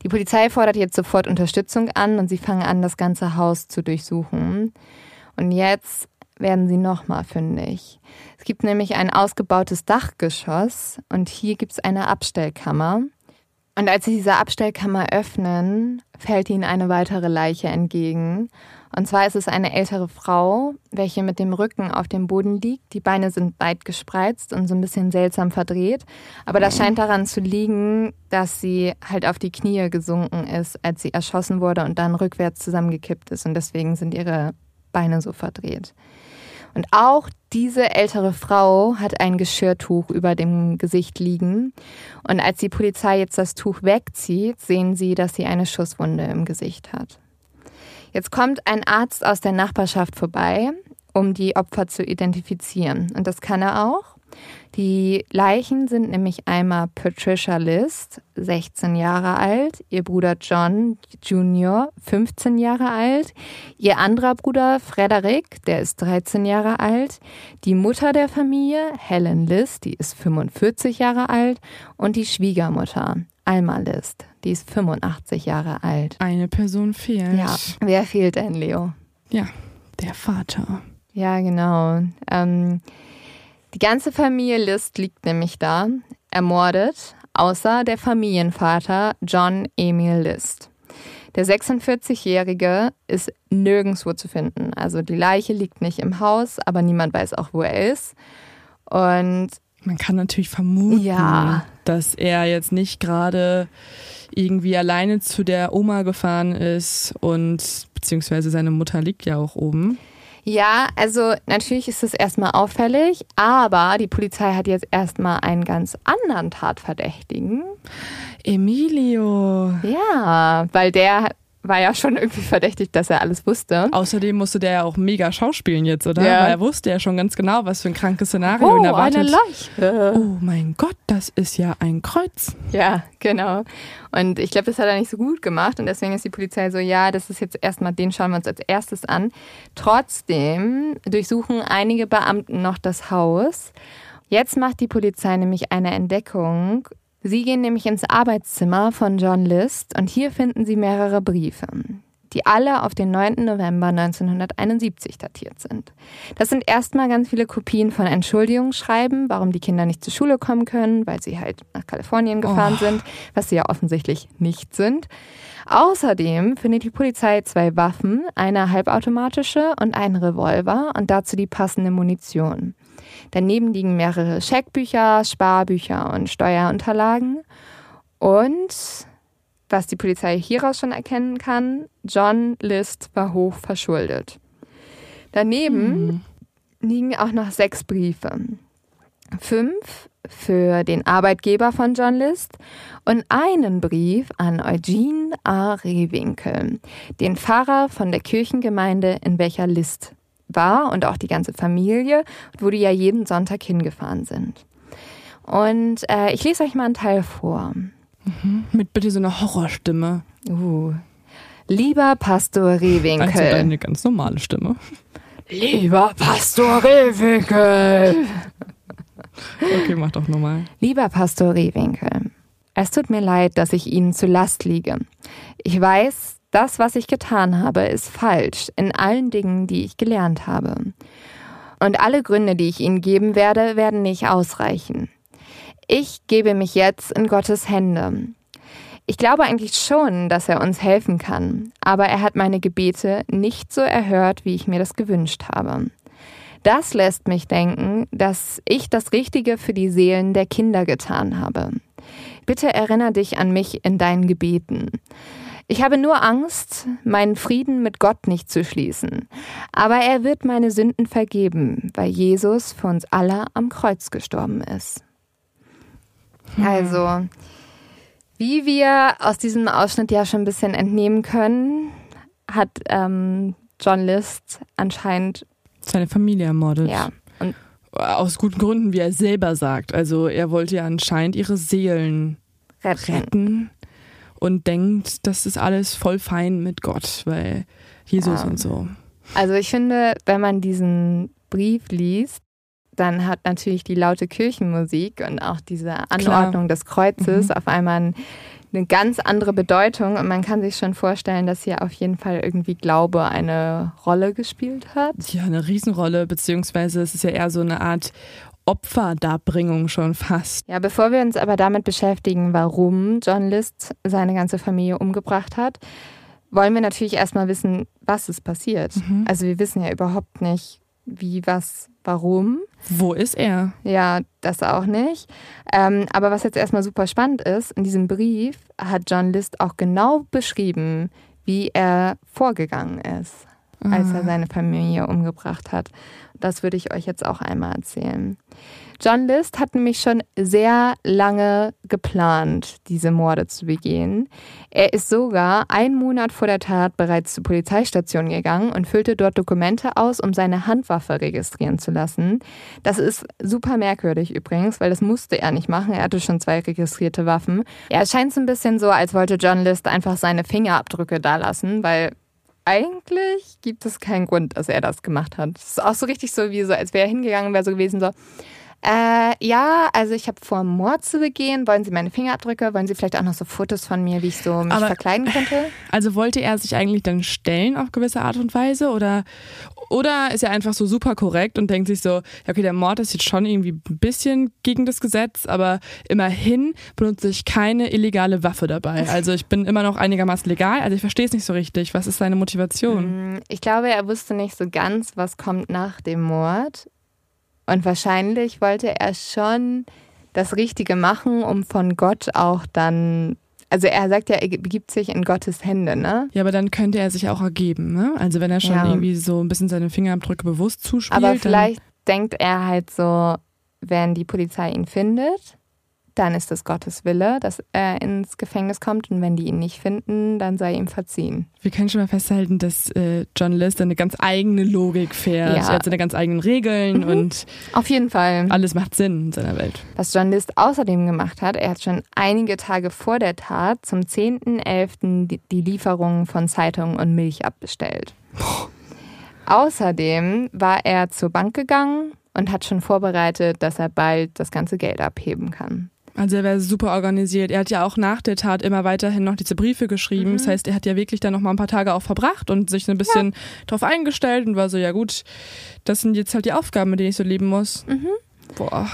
Die Polizei fordert jetzt sofort Unterstützung an und sie fangen an, das ganze Haus zu durchsuchen. Und jetzt werden sie nochmal fündig. Es gibt nämlich ein ausgebautes Dachgeschoss und hier gibt es eine Abstellkammer. Und als sie diese Abstellkammer öffnen, fällt ihnen eine weitere Leiche entgegen. Und zwar ist es eine ältere Frau, welche mit dem Rücken auf dem Boden liegt. Die Beine sind weit gespreizt und so ein bisschen seltsam verdreht. Aber das scheint daran zu liegen, dass sie halt auf die Knie gesunken ist, als sie erschossen wurde und dann rückwärts zusammengekippt ist. Und deswegen sind ihre Beine so verdreht. Und auch diese ältere Frau hat ein Geschirrtuch über dem Gesicht liegen. Und als die Polizei jetzt das Tuch wegzieht, sehen sie, dass sie eine Schusswunde im Gesicht hat. Jetzt kommt ein Arzt aus der Nachbarschaft vorbei, um die Opfer zu identifizieren. Und das kann er auch. Die Leichen sind nämlich einmal Patricia List, 16 Jahre alt, ihr Bruder John Jr., 15 Jahre alt, ihr anderer Bruder Frederick, der ist 13 Jahre alt, die Mutter der Familie, Helen List, die ist 45 Jahre alt und die Schwiegermutter, Alma List, die ist 85 Jahre alt. Eine Person fehlt. Ja, wer fehlt denn, Leo? Ja, der Vater. Ja, genau. Ähm, die ganze Familie List liegt nämlich da, ermordet, außer der Familienvater John Emil List. Der 46-Jährige ist nirgendwo zu finden. Also die Leiche liegt nicht im Haus, aber niemand weiß auch, wo er ist. Und man kann natürlich vermuten, ja. dass er jetzt nicht gerade irgendwie alleine zu der Oma gefahren ist und beziehungsweise seine Mutter liegt ja auch oben. Ja, also natürlich ist es erstmal auffällig, aber die Polizei hat jetzt erstmal einen ganz anderen Tatverdächtigen. Emilio. Ja, weil der war ja schon irgendwie verdächtig, dass er alles wusste. Außerdem musste der ja auch mega schauspielen jetzt, oder? Ja. Weil er wusste ja schon ganz genau, was für ein krankes Szenario Oh, ihn erwartet. eine Leiche. Oh mein Gott, das ist ja ein Kreuz. Ja, genau. Und ich glaube, das hat er nicht so gut gemacht und deswegen ist die Polizei so, ja, das ist jetzt erstmal, den schauen wir uns als erstes an. Trotzdem durchsuchen einige Beamten noch das Haus. Jetzt macht die Polizei nämlich eine Entdeckung. Sie gehen nämlich ins Arbeitszimmer von John List und hier finden sie mehrere Briefe, die alle auf den 9. November 1971 datiert sind. Das sind erstmal ganz viele Kopien von Entschuldigungsschreiben, warum die Kinder nicht zur Schule kommen können, weil sie halt nach Kalifornien gefahren Oh. sind, was sie ja offensichtlich nicht sind. Außerdem findet die Polizei zwei Waffen, eine halbautomatische und einen Revolver und dazu die passende Munition. Daneben liegen mehrere Scheckbücher, Sparbücher und Steuerunterlagen. Und was die Polizei hieraus schon erkennen kann, John List war hoch verschuldet. Daneben liegen auch noch sechs Briefe. Fünf für den Arbeitgeber von John List und einen Brief an Eugene A. Rehwinkel, den Pfarrer von der Kirchengemeinde, in welcher List war und auch die ganze Familie, wo die ja jeden Sonntag hingefahren sind. Und äh, ich lese euch mal einen Teil vor. Mit bitte so einer Horrorstimme. Uh. Lieber Pastor Also Rehwinkel. eine ganz normale Stimme. Lieber Pastor Rehwinkel. Okay, mach doch nochmal. Lieber Pastor Rehwinkel, es tut mir leid, dass ich Ihnen zu Last liege. Ich weiß, das, was ich getan habe, ist falsch in allen Dingen, die ich gelernt habe. Und alle Gründe, die ich Ihnen geben werde, werden nicht ausreichen. Ich gebe mich jetzt in Gottes Hände. Ich glaube eigentlich schon, dass er uns helfen kann, aber er hat meine Gebete nicht so erhört, wie ich mir das gewünscht habe. Das lässt mich denken, dass ich das Richtige für die Seelen der Kinder getan habe. Bitte erinnere dich an mich in deinen Gebeten. Ich habe nur Angst, meinen Frieden mit Gott nicht zu schließen. Aber er wird meine Sünden vergeben, weil Jesus für uns alle am Kreuz gestorben ist. Also, wie wir aus diesem Ausschnitt ja schon ein bisschen entnehmen können, hat ähm, John List anscheinend, Seine Familie ermordet. ja, und Aus guten Gründen, wie er selber sagt. Also er wollte ja anscheinend ihre Seelen retten. retten und denkt, das ist alles voll fein mit Gott, weil Jesus Ja. und so. Also ich finde, wenn man diesen Brief liest, dann hat natürlich die laute Kirchenmusik und auch diese Anordnung des Kreuzes Mhm. auf einmal eine ganz andere Bedeutung und man kann sich schon vorstellen, dass hier auf jeden Fall irgendwie Glaube eine Rolle gespielt hat. Ja, eine Riesenrolle, beziehungsweise es ist ja eher so eine Art Opferdarbringung schon fast. Ja, bevor wir uns aber damit beschäftigen, warum John List seine ganze Familie umgebracht hat, wollen wir natürlich erstmal wissen, was ist passiert. Mhm. Also wir wissen ja überhaupt nicht, wie, was, warum. Wo ist er? Ja, das auch nicht. Ähm, aber was jetzt erstmal super spannend ist, in diesem Brief hat John List auch genau beschrieben, wie er vorgegangen ist, ah. als er seine Familie umgebracht hat. Das würde ich euch jetzt auch einmal erzählen. John List hat nämlich schon sehr lange geplant, diese Morde zu begehen. Er ist sogar einen Monat vor der Tat bereits zur Polizeistation gegangen und füllte dort Dokumente aus, um seine Handwaffe registrieren zu lassen. Das ist super merkwürdig übrigens, weil das musste er nicht machen. Er hatte schon zwei registrierte Waffen. Ja, es scheint so ein bisschen so, als wollte John List einfach seine Fingerabdrücke da lassen, weil eigentlich gibt es keinen Grund, dass er das gemacht hat. Es ist auch so richtig so, wie so, als wäre er hingegangen, wäre so gewesen, so, äh, ja, also ich habe vor, Mord zu begehen. Wollen Sie meine Fingerabdrücke? Wollen Sie vielleicht auch noch so Fotos von mir, wie ich so mich Aber, verkleiden könnte? *laughs* Also wollte er sich eigentlich dann stellen auf gewisse Art und Weise? Oder, oder ist er einfach so super korrekt und denkt sich so, ja, okay, der Mord ist jetzt schon irgendwie ein bisschen gegen das Gesetz, aber immerhin benutze ich keine illegale Waffe dabei. *laughs* Also ich bin immer noch einigermaßen legal. Also ich verstehe es nicht so richtig. Was ist seine Motivation? Mm, ich glaube, er wusste nicht so ganz, was kommt nach dem Mord. Und wahrscheinlich wollte er schon das Richtige machen, um von Gott auch dann also er sagt ja, er begibt sich in Gottes Hände, ne? Ja, aber dann könnte er sich auch ergeben, ne? Also wenn er schon ja. irgendwie so ein bisschen seine Fingerabdrücke bewusst zuspielt. Aber vielleicht denkt er halt so, wenn die Polizei ihn findet, dann ist es Gottes Wille, dass er ins Gefängnis kommt und wenn die ihn nicht finden, dann sei ihm verziehen. Wir können schon mal festhalten, dass äh, John List eine ganz eigene Logik fährt. Ja. Er hat seine ganz eigenen Regeln mhm. und auf jeden Fall. Alles macht Sinn in seiner Welt. Was John List außerdem gemacht hat, er hat schon einige Tage vor der Tat zum 10.11. die Lieferung von Zeitungen und Milch abbestellt. Boah. Außerdem war er zur Bank gegangen und hat schon vorbereitet, dass er bald das ganze Geld abheben kann. Also er wäre super organisiert. Er hat ja auch nach der Tat immer weiterhin noch diese Briefe geschrieben. Mhm. Das heißt, er hat ja wirklich dann noch mal ein paar Tage auch verbracht und sich ein bisschen ja. drauf eingestellt und war so, ja gut, das sind jetzt halt die Aufgaben, mit denen ich so leben muss. Mhm. Boah.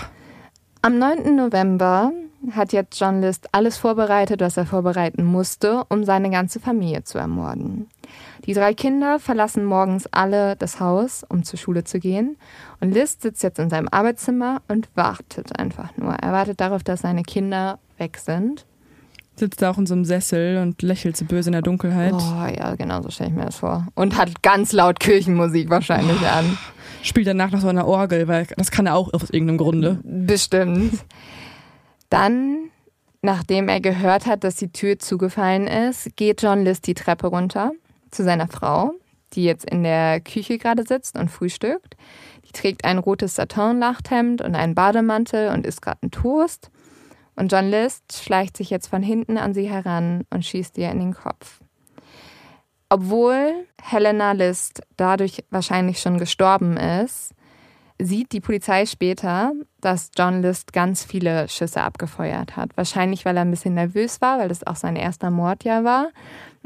Am 9. November hat jetzt John List alles vorbereitet, was er vorbereiten musste, um seine ganze Familie zu ermorden. Die drei Kinder verlassen morgens alle das Haus, um zur Schule zu gehen. Und List sitzt jetzt in seinem Arbeitszimmer und wartet einfach nur. Er wartet darauf, dass seine Kinder weg sind. Sitzt da auch in so einem Sessel und lächelt so böse in der Dunkelheit. Oh ja, genau so stelle ich mir das vor. Und hat ganz laut Kirchenmusik wahrscheinlich oh. an. Spielt danach noch so eine Orgel, weil das kann er auch aus irgendeinem Grunde. Bestimmt. Dann, nachdem er gehört hat, dass die Tür zugefallen ist, geht John List die Treppe runter zu seiner Frau, die jetzt in der Küche gerade sitzt und frühstückt. Die trägt ein rotes Satin-Nachthemd und einen Bademantel und isst gerade einen Toast. Und John List schleicht sich jetzt von hinten an sie heran und schießt ihr in den Kopf. Obwohl Helena List dadurch wahrscheinlich schon gestorben ist, sieht die Polizei später, dass John List ganz viele Schüsse abgefeuert hat. Wahrscheinlich, weil er ein bisschen nervös war, weil das auch sein erster Mord ja war.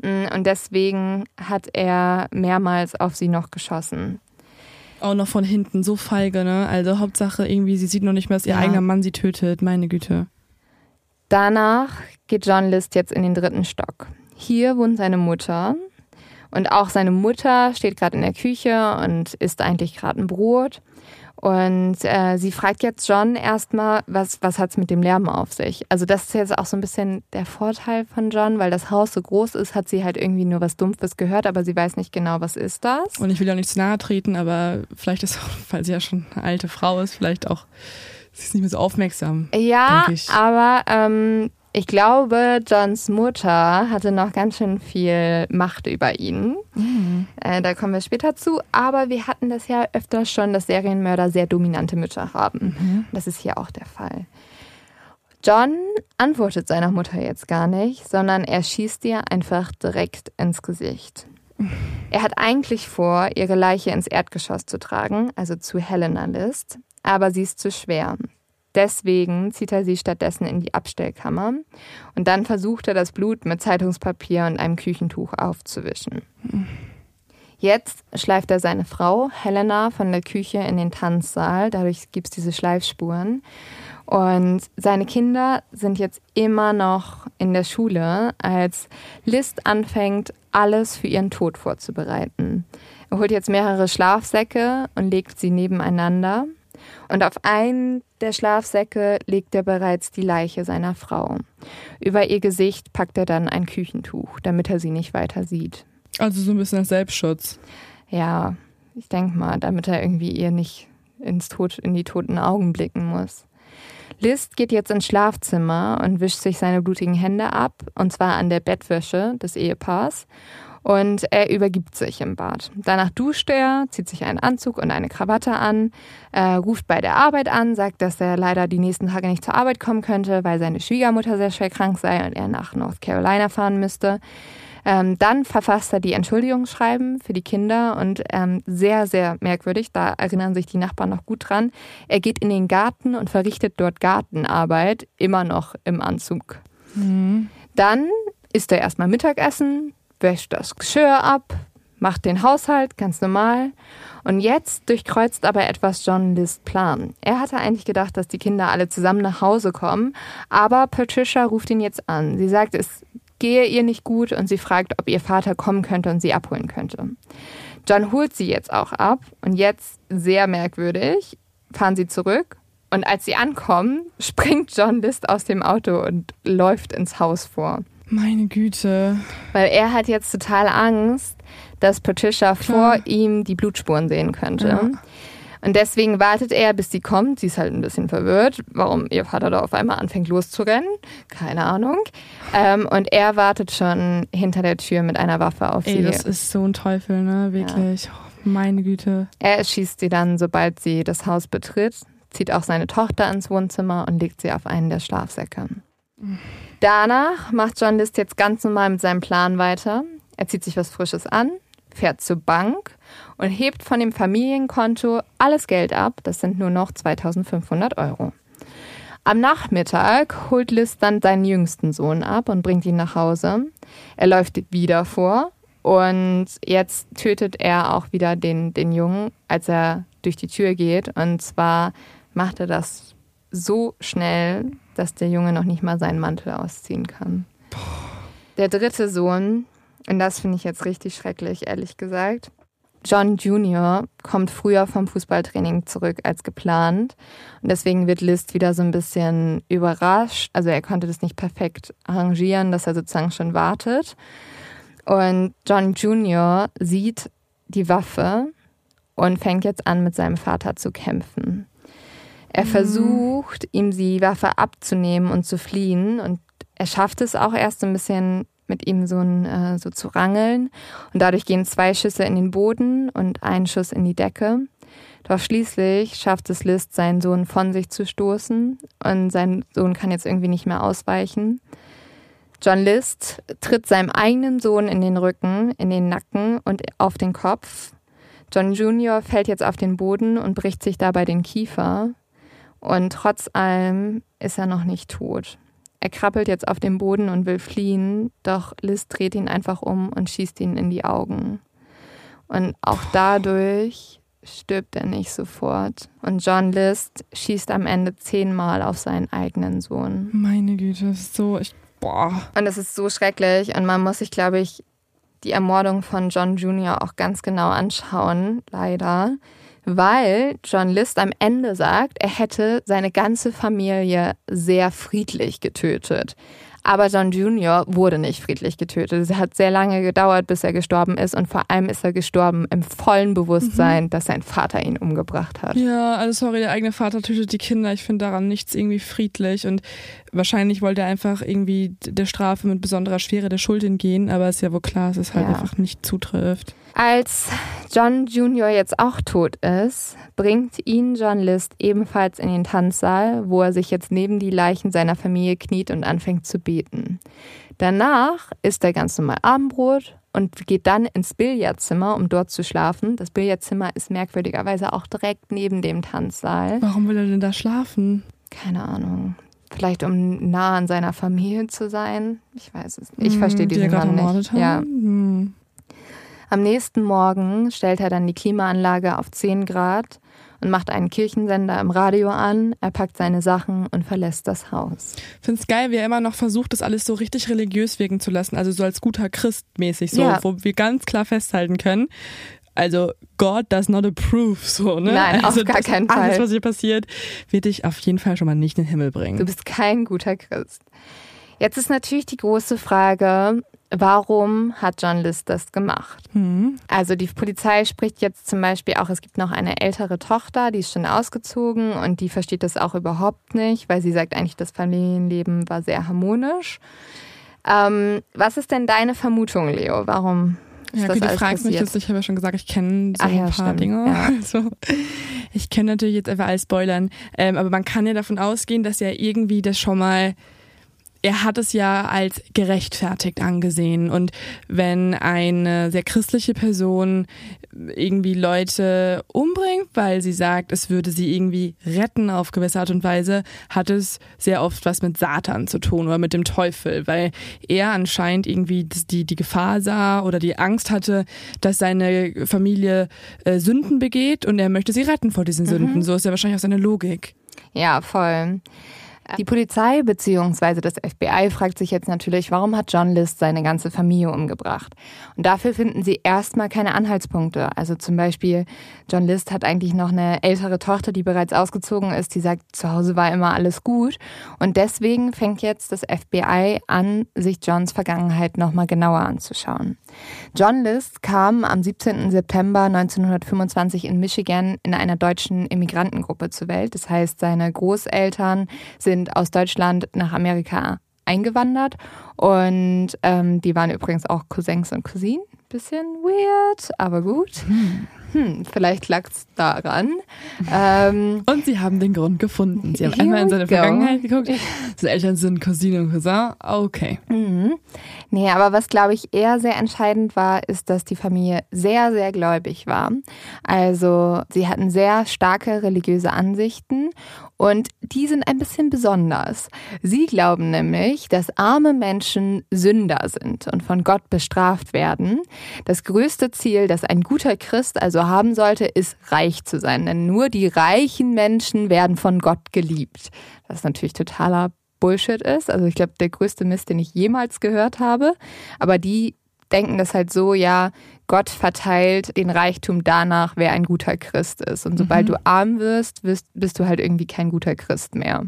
Und deswegen hat er mehrmals auf sie noch geschossen. Auch noch von hinten, so feige, ne? Also Hauptsache irgendwie, sie sieht noch nicht mehr, dass ihr ja. eigener Mann sie tötet, meine Güte. Danach geht John List jetzt in den dritten Stock. Hier wohnt seine Mutter. Und auch seine Mutter steht gerade in der Küche und isst eigentlich gerade ein Brot. Und äh, sie fragt jetzt John erstmal, was, was hat es mit dem Lärm auf sich? Also das ist jetzt auch so ein bisschen der Vorteil von John, weil das Haus so groß ist, hat sie halt irgendwie nur was Dumpfes gehört, aber sie weiß nicht genau, was ist das. Und ich will ja nicht zu nahe treten, aber vielleicht ist auch, *laughs* weil sie ja schon eine alte Frau ist, vielleicht auch, sie ist nicht mehr so aufmerksam. Ja, aber ähm, ich glaube, Johns Mutter hatte noch ganz schön viel Macht über ihn. Mhm. Äh, da kommen wir später zu. Aber wir hatten das ja öfter schon, dass Serienmörder sehr dominante Mütter haben. Mhm. Das ist hier auch der Fall. John antwortet seiner Mutter jetzt gar nicht, sondern er schießt ihr einfach direkt ins Gesicht. Er hat eigentlich vor, ihre Leiche ins Erdgeschoss zu tragen, also zu Helena List, aber sie ist zu schwer. Deswegen zieht er sie stattdessen in die Abstellkammer und dann versucht er das Blut mit Zeitungspapier und einem Küchentuch aufzuwischen. Jetzt schleift er seine Frau Helena von der Küche in den Tanzsaal, dadurch gibt es diese Schleifspuren. Und seine Kinder sind jetzt immer noch in der Schule, als List anfängt, alles für ihren Tod vorzubereiten. Er holt jetzt mehrere Schlafsäcke und legt sie nebeneinander. Und auf einen der Schlafsäcke legt er bereits die Leiche seiner Frau. Über ihr Gesicht packt er dann ein Küchentuch, damit er sie nicht weiter sieht. Also so ein bisschen als Selbstschutz. Ja, ich denke mal, damit er irgendwie ihr nicht ins Tod, in die toten Augen blicken muss. List geht jetzt ins Schlafzimmer und wischt sich seine blutigen Hände ab, und zwar an der Bettwäsche des Ehepaars. Und er übergibt sich im Bad. Danach duscht er, zieht sich einen Anzug und eine Krawatte an, äh, ruft bei der Arbeit an, sagt, dass er leider die nächsten Tage nicht zur Arbeit kommen könnte, weil seine Schwiegermutter sehr schwer krank sei und er nach North Carolina fahren müsste. Ähm, dann verfasst er die Entschuldigungsschreiben für die Kinder und ähm, sehr, sehr merkwürdig, da erinnern sich die Nachbarn noch gut dran. Er geht in den Garten und verrichtet dort Gartenarbeit, immer noch im Anzug. Mhm. Dann isst er erstmal Mittagessen, wäscht das Geschirr ab, macht den Haushalt ganz normal. Und jetzt durchkreuzt aber etwas John List Plan. Er hatte eigentlich gedacht, dass die Kinder alle zusammen nach Hause kommen, aber Patricia ruft ihn jetzt an. Sie sagt, es gehe ihr nicht gut und sie fragt, ob ihr Vater kommen könnte und sie abholen könnte. John holt sie jetzt auch ab und jetzt, sehr merkwürdig, fahren sie zurück und als sie ankommen, *laughs* springt John List aus dem Auto und läuft ins Haus vor. Meine Güte. Weil er hat jetzt total Angst, dass Patricia Klar. vor ihm die Blutspuren sehen könnte. Ja. Und deswegen wartet er, bis sie kommt. Sie ist halt ein bisschen verwirrt, warum ihr Vater da auf einmal anfängt loszurennen. Keine Ahnung. Ähm, und er wartet schon hinter der Tür mit einer Waffe auf Ey, sie. Das ist so ein Teufel, ne? Wirklich. Ja. Oh, meine Güte. Er erschießt sie dann, sobald sie das Haus betritt, zieht auch seine Tochter ins Wohnzimmer und legt sie auf einen der Schlafsäcke. Danach macht John List jetzt ganz normal mit seinem Plan weiter. Er zieht sich was Frisches an, fährt zur Bank und hebt von dem Familienkonto alles Geld ab. Das sind nur noch 2500 Euro. Am Nachmittag holt Liz dann seinen jüngsten Sohn ab und bringt ihn nach Hause. Er läuft wieder vor und jetzt tötet er auch wieder den, den Jungen, als er durch die Tür geht. Und zwar macht er das so schnell, dass der Junge noch nicht mal seinen Mantel ausziehen kann. Der dritte Sohn, und das finde ich jetzt richtig schrecklich, ehrlich gesagt. John Jr. kommt früher vom Fußballtraining zurück als geplant. Und deswegen wird List wieder so ein bisschen überrascht. Also er konnte das nicht perfekt arrangieren, dass er sozusagen schon wartet. Und John Jr. sieht die Waffe und fängt jetzt an, mit seinem Vater zu kämpfen. Er mhm. versucht, ihm die Waffe abzunehmen und zu fliehen. Und er schafft es auch erst so ein bisschen mit ihm so, ein, äh, so zu rangeln. Und dadurch gehen zwei Schüsse in den Boden und ein Schuss in die Decke. Doch schließlich schafft es List, seinen Sohn von sich zu stoßen und sein Sohn kann jetzt irgendwie nicht mehr ausweichen. John List tritt seinem eigenen Sohn in den Rücken, in den Nacken und auf den Kopf. John Jr. fällt jetzt auf den Boden und bricht sich dabei den Kiefer. Und trotz allem ist er noch nicht tot. Er krabbelt jetzt auf den Boden und will fliehen, doch Liz dreht ihn einfach um und schießt ihn in die Augen. Und auch dadurch stirbt er nicht sofort. Und John List schießt am Ende zehnmal auf seinen eigenen Sohn. Meine Güte, das ist so. Ich, boah. Und es ist so schrecklich. Und man muss sich, glaube ich, die Ermordung von John Jr. auch ganz genau anschauen, leider weil John List am Ende sagt, er hätte seine ganze Familie sehr friedlich getötet. Aber John Jr. wurde nicht friedlich getötet. Es hat sehr lange gedauert, bis er gestorben ist. Und vor allem ist er gestorben im vollen Bewusstsein, mhm. dass sein Vater ihn umgebracht hat. Ja, also sorry, der eigene Vater tötet die Kinder. Ich finde daran nichts irgendwie friedlich. Und wahrscheinlich wollte er einfach irgendwie der Strafe mit besonderer Schwere der Schuld entgehen. Aber es ist ja wohl klar, dass es halt ja. einfach nicht zutrifft. Als John Jr. jetzt auch tot ist, bringt ihn John List ebenfalls in den Tanzsaal, wo er sich jetzt neben die Leichen seiner Familie kniet und anfängt zu beten. Danach isst er ganz normal Abendbrot und geht dann ins Billardzimmer, um dort zu schlafen. Das Billardzimmer ist merkwürdigerweise auch direkt neben dem Tanzsaal. Warum will er denn da schlafen? keine Ahnung. Vielleicht um nah an seiner Familie zu sein. Ich weiß es nicht. Ich verstehe Hm, die diesen Mann nicht. haben. Ja. Hm. Am nächsten Morgen stellt er dann die Klimaanlage auf 10 Grad und macht einen Kirchensender im Radio an. Er packt seine Sachen und verlässt das Haus. Find's geil, wie er immer noch versucht, das alles so richtig religiös wirken zu lassen. Also so als guter Christ mäßig, so, Ja. wo wir ganz klar festhalten können. Also God does not approve, so, ne? Nein, auf also gar das- keinen Alles, Fall. was hier passiert, wird dich auf jeden Fall schon mal nicht in den Himmel bringen. Du bist kein guter Christ. Jetzt ist natürlich die große Frage, warum hat John List das gemacht? hm. Also die Polizei spricht jetzt zum Beispiel auch, es gibt noch eine ältere Tochter, die ist schon ausgezogen und die versteht das auch überhaupt nicht, weil sie sagt eigentlich, das Familienleben war sehr harmonisch. Ähm, was ist denn deine Vermutung, Leo? Warum Ja, okay, du fragst mich passiert? jetzt, ich habe ja schon gesagt, ich kenne so Ach ja, ein paar stimmt, Dinge. ja. *laughs* Also, ich kenne natürlich jetzt einfach alles spoilern, ähm, aber man kann ja davon ausgehen, dass er irgendwie das schon mal er hat es ja als gerechtfertigt angesehen. Und wenn eine sehr christliche Person irgendwie Leute umbringt, weil sie sagt, es würde sie irgendwie retten auf gewisse Art und Weise, hat es sehr oft was mit Satan zu tun oder mit dem Teufel, weil er anscheinend irgendwie die, die Gefahr sah oder die Angst hatte, dass seine Familie äh, Sünden begeht und er möchte sie retten vor diesen Sünden. So ist ja wahrscheinlich auch seine Logik. Ja, voll. Die Polizei bzw. das FBI fragt sich jetzt natürlich, warum hat John List seine ganze Familie umgebracht? Und dafür finden sie erstmal keine Anhaltspunkte. Also zum Beispiel, John List hat eigentlich noch eine ältere Tochter, die bereits ausgezogen ist, die sagt, zu Hause war immer alles gut. Und deswegen fängt jetzt das FBI an, sich Johns Vergangenheit nochmal genauer anzuschauen. John List kam am 17. September 1925 in Michigan in einer deutschen Immigrantengruppe zur Welt. Das heißt, seine Großeltern sind aus Deutschland nach Amerika eingewandert und ähm, die waren übrigens auch Cousins und Cousinen. Bisschen weird, aber gut. Hm, vielleicht lag es daran. Ähm, *laughs* Und sie haben den Grund gefunden. Sie haben einmal in seine go. Vergangenheit geguckt. *laughs* Seine Eltern sind Cousine und Cousin. Okay. Mhm. Nee, aber was glaube ich eher sehr entscheidend war, ist, dass die Familie sehr, sehr gläubig war. Also sie hatten sehr starke religiöse Ansichten und die sind ein bisschen besonders. Sie glauben nämlich, dass arme Menschen Sünder sind und von Gott bestraft werden. Das größte Ziel, das ein guter Christ also haben sollte, ist reich zu sein. Denn nur die reichen Menschen werden von Gott geliebt. Das ist natürlich totaler Bullshit ist. Also ich glaube, der größte Mist, den ich jemals gehört habe. Aber die denken das halt so, ja, Gott verteilt den Reichtum danach, wer ein guter Christ ist. Und sobald du arm wirst, wirst, bist du halt irgendwie kein guter Christ mehr.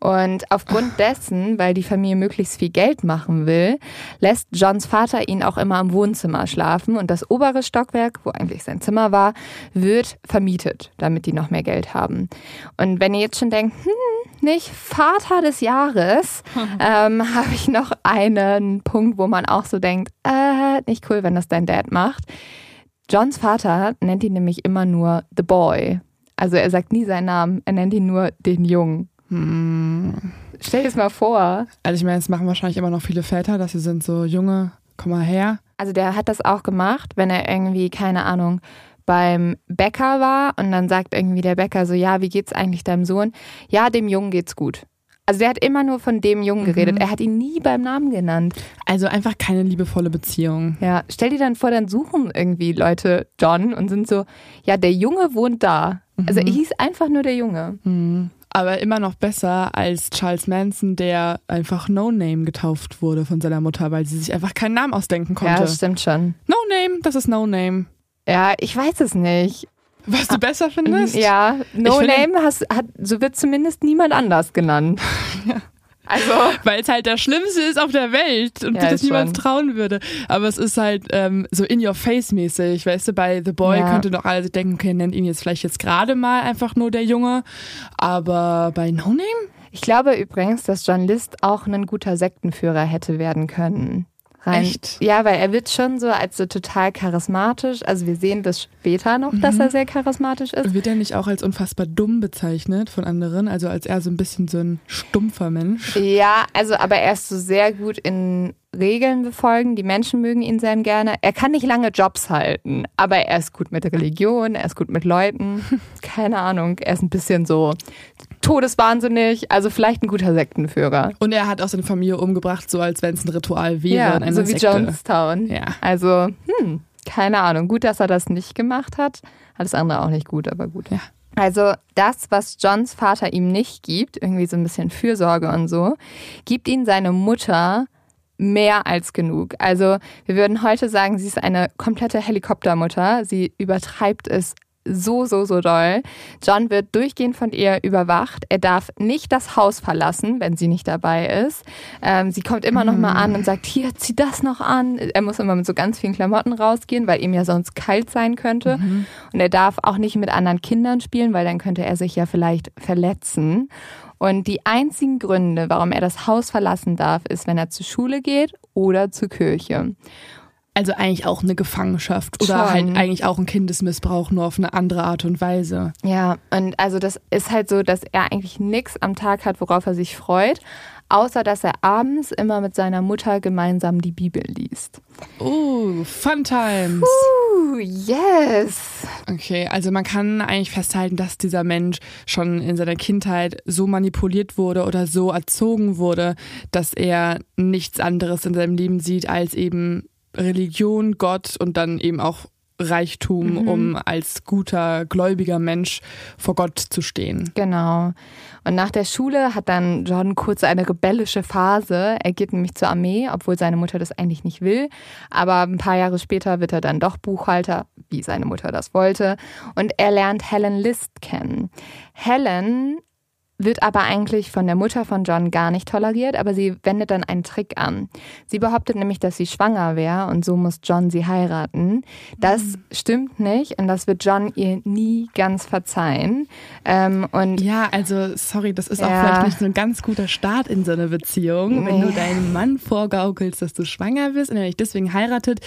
Und aufgrund dessen, weil die Familie möglichst viel Geld machen will, lässt Johns Vater ihn auch immer im Wohnzimmer schlafen und das obere Stockwerk, wo eigentlich sein Zimmer war, wird vermietet, damit die noch mehr Geld haben. Und wenn ihr jetzt schon denkt, hm, nicht Vater des Jahres, *laughs* ähm, habe ich noch einen Punkt, wo man auch so denkt, äh, nicht cool, wenn das dein Dad macht. Johns Vater nennt ihn nämlich immer nur The Boy. Also er sagt nie seinen Namen, er nennt ihn nur den Jungen. Stell dir das mal vor. Also ich meine, das machen wahrscheinlich immer noch viele Väter, dass sie sind so, Junge, komm mal her. Also der hat das auch gemacht, wenn er irgendwie, keine Ahnung, beim Bäcker war und dann sagt irgendwie der Bäcker so, ja, wie geht's eigentlich deinem Sohn? Ja, dem Jungen geht's gut. Also der hat immer nur von dem Jungen geredet. Er hat ihn nie beim Namen genannt. Also einfach keine liebevolle Beziehung. Ja, stell dir dann vor, dann suchen irgendwie Leute John und sind so, ja, der Junge wohnt da. Also er hieß einfach nur der Junge. Mhm. Aber immer noch besser als Charles Manson, der einfach No Name getauft wurde von seiner Mutter, weil sie sich einfach keinen Namen ausdenken Ja, konnte. das stimmt schon. no Name, das ist No Name. Ja, ich weiß es nicht. Was du besser findest? Ja, No Ich Name hast, hat, so wird zumindest niemand anders genannt. *laughs* *laughs* Also, *laughs* Weil es halt das Schlimmste ist auf der Welt und Ja, das niemals trauen würde. Aber es ist halt ähm, so in your face mäßig. Weißt du, bei The Boy Ja. könnte doch alle denken, okay, nennt ihn jetzt vielleicht jetzt gerade mal einfach nur der Junge. Aber bei No Name? ich glaube übrigens, dass John List auch ein guter Sektenführer hätte werden können. Rein, Echt? Ja, weil er wird schon so als so total charismatisch. Also wir sehen das später noch, dass er sehr charismatisch ist. Wird er nicht auch als unfassbar dumm bezeichnet von anderen? Also als er so ein bisschen so ein stumpfer Mensch? Ja, also aber er ist so sehr gut in Regeln befolgen, die Menschen mögen ihn sehr gerne. Er kann nicht lange Jobs halten, aber er ist gut mit Religion, er ist gut mit Leuten. *laughs* Keine Ahnung, er ist ein bisschen so todeswahnsinnig, also vielleicht ein guter Sektenführer. Und er hat auch seine Familie umgebracht, so als wenn es ein Ritual wäre. Ja, so wie Sekte. Jonestown. Ja. Also, hm, keine Ahnung. Gut, dass er das nicht gemacht hat. Alles andere auch nicht gut, aber gut. Ja. Also das, was Johns Vater ihm nicht gibt, irgendwie so ein bisschen Fürsorge und so, gibt ihm seine Mutter mehr als genug. Also wir würden heute sagen, sie ist eine komplette Helikoptermutter. Sie übertreibt es so, so, so doll. John wird durchgehend von ihr überwacht. Er darf nicht das Haus verlassen, wenn sie nicht dabei ist. Ähm, sie kommt immer noch mal an und sagt, hier, zieh das noch an. Er muss immer mit so ganz vielen Klamotten rausgehen, weil ihm ja sonst kalt sein könnte. Mhm. Und er darf auch nicht mit anderen Kindern spielen, weil dann könnte er sich ja vielleicht verletzen. Und die einzigen Gründe, warum er das Haus verlassen darf, ist, wenn er zur Schule geht oder zur Kirche. Also eigentlich auch eine Gefangenschaft oder Schon. halt eigentlich auch ein Kindesmissbrauch, nur auf eine andere Art und Weise. Ja, und also das ist halt so, dass er eigentlich nichts am Tag hat, worauf er sich freut, außer dass er abends immer mit seiner Mutter gemeinsam die Bibel liest. Oh, Fun Times. Uh, yes. Okay, also man kann eigentlich festhalten, dass dieser Mensch schon in seiner Kindheit so manipuliert wurde oder so erzogen wurde, dass er nichts anderes in seinem Leben sieht als eben Religion, Gott und dann eben auch Reichtum, mhm. um als guter, gläubiger Mensch vor Gott zu stehen. Genau. Und nach der Schule hat dann John kurz eine rebellische Phase. Er geht nämlich zur Armee, obwohl seine Mutter das eigentlich nicht will. Aber ein paar Jahre später wird er dann doch Buchhalter, wie seine Mutter das wollte. Und er lernt Helen List kennen. Helen wird aber eigentlich von der Mutter von John gar nicht toleriert, aber sie wendet dann einen Trick an. Sie behauptet nämlich, dass sie schwanger wäre und so muss John sie heiraten. Das mhm. stimmt nicht und das wird John ihr nie ganz verzeihen. Ähm, und ja, also sorry, das ist ja. auch vielleicht nicht so ein ganz guter Start in so eine Beziehung, nee. wenn du deinem Mann vorgaukelst, dass du schwanger bist und er dich deswegen heiratet.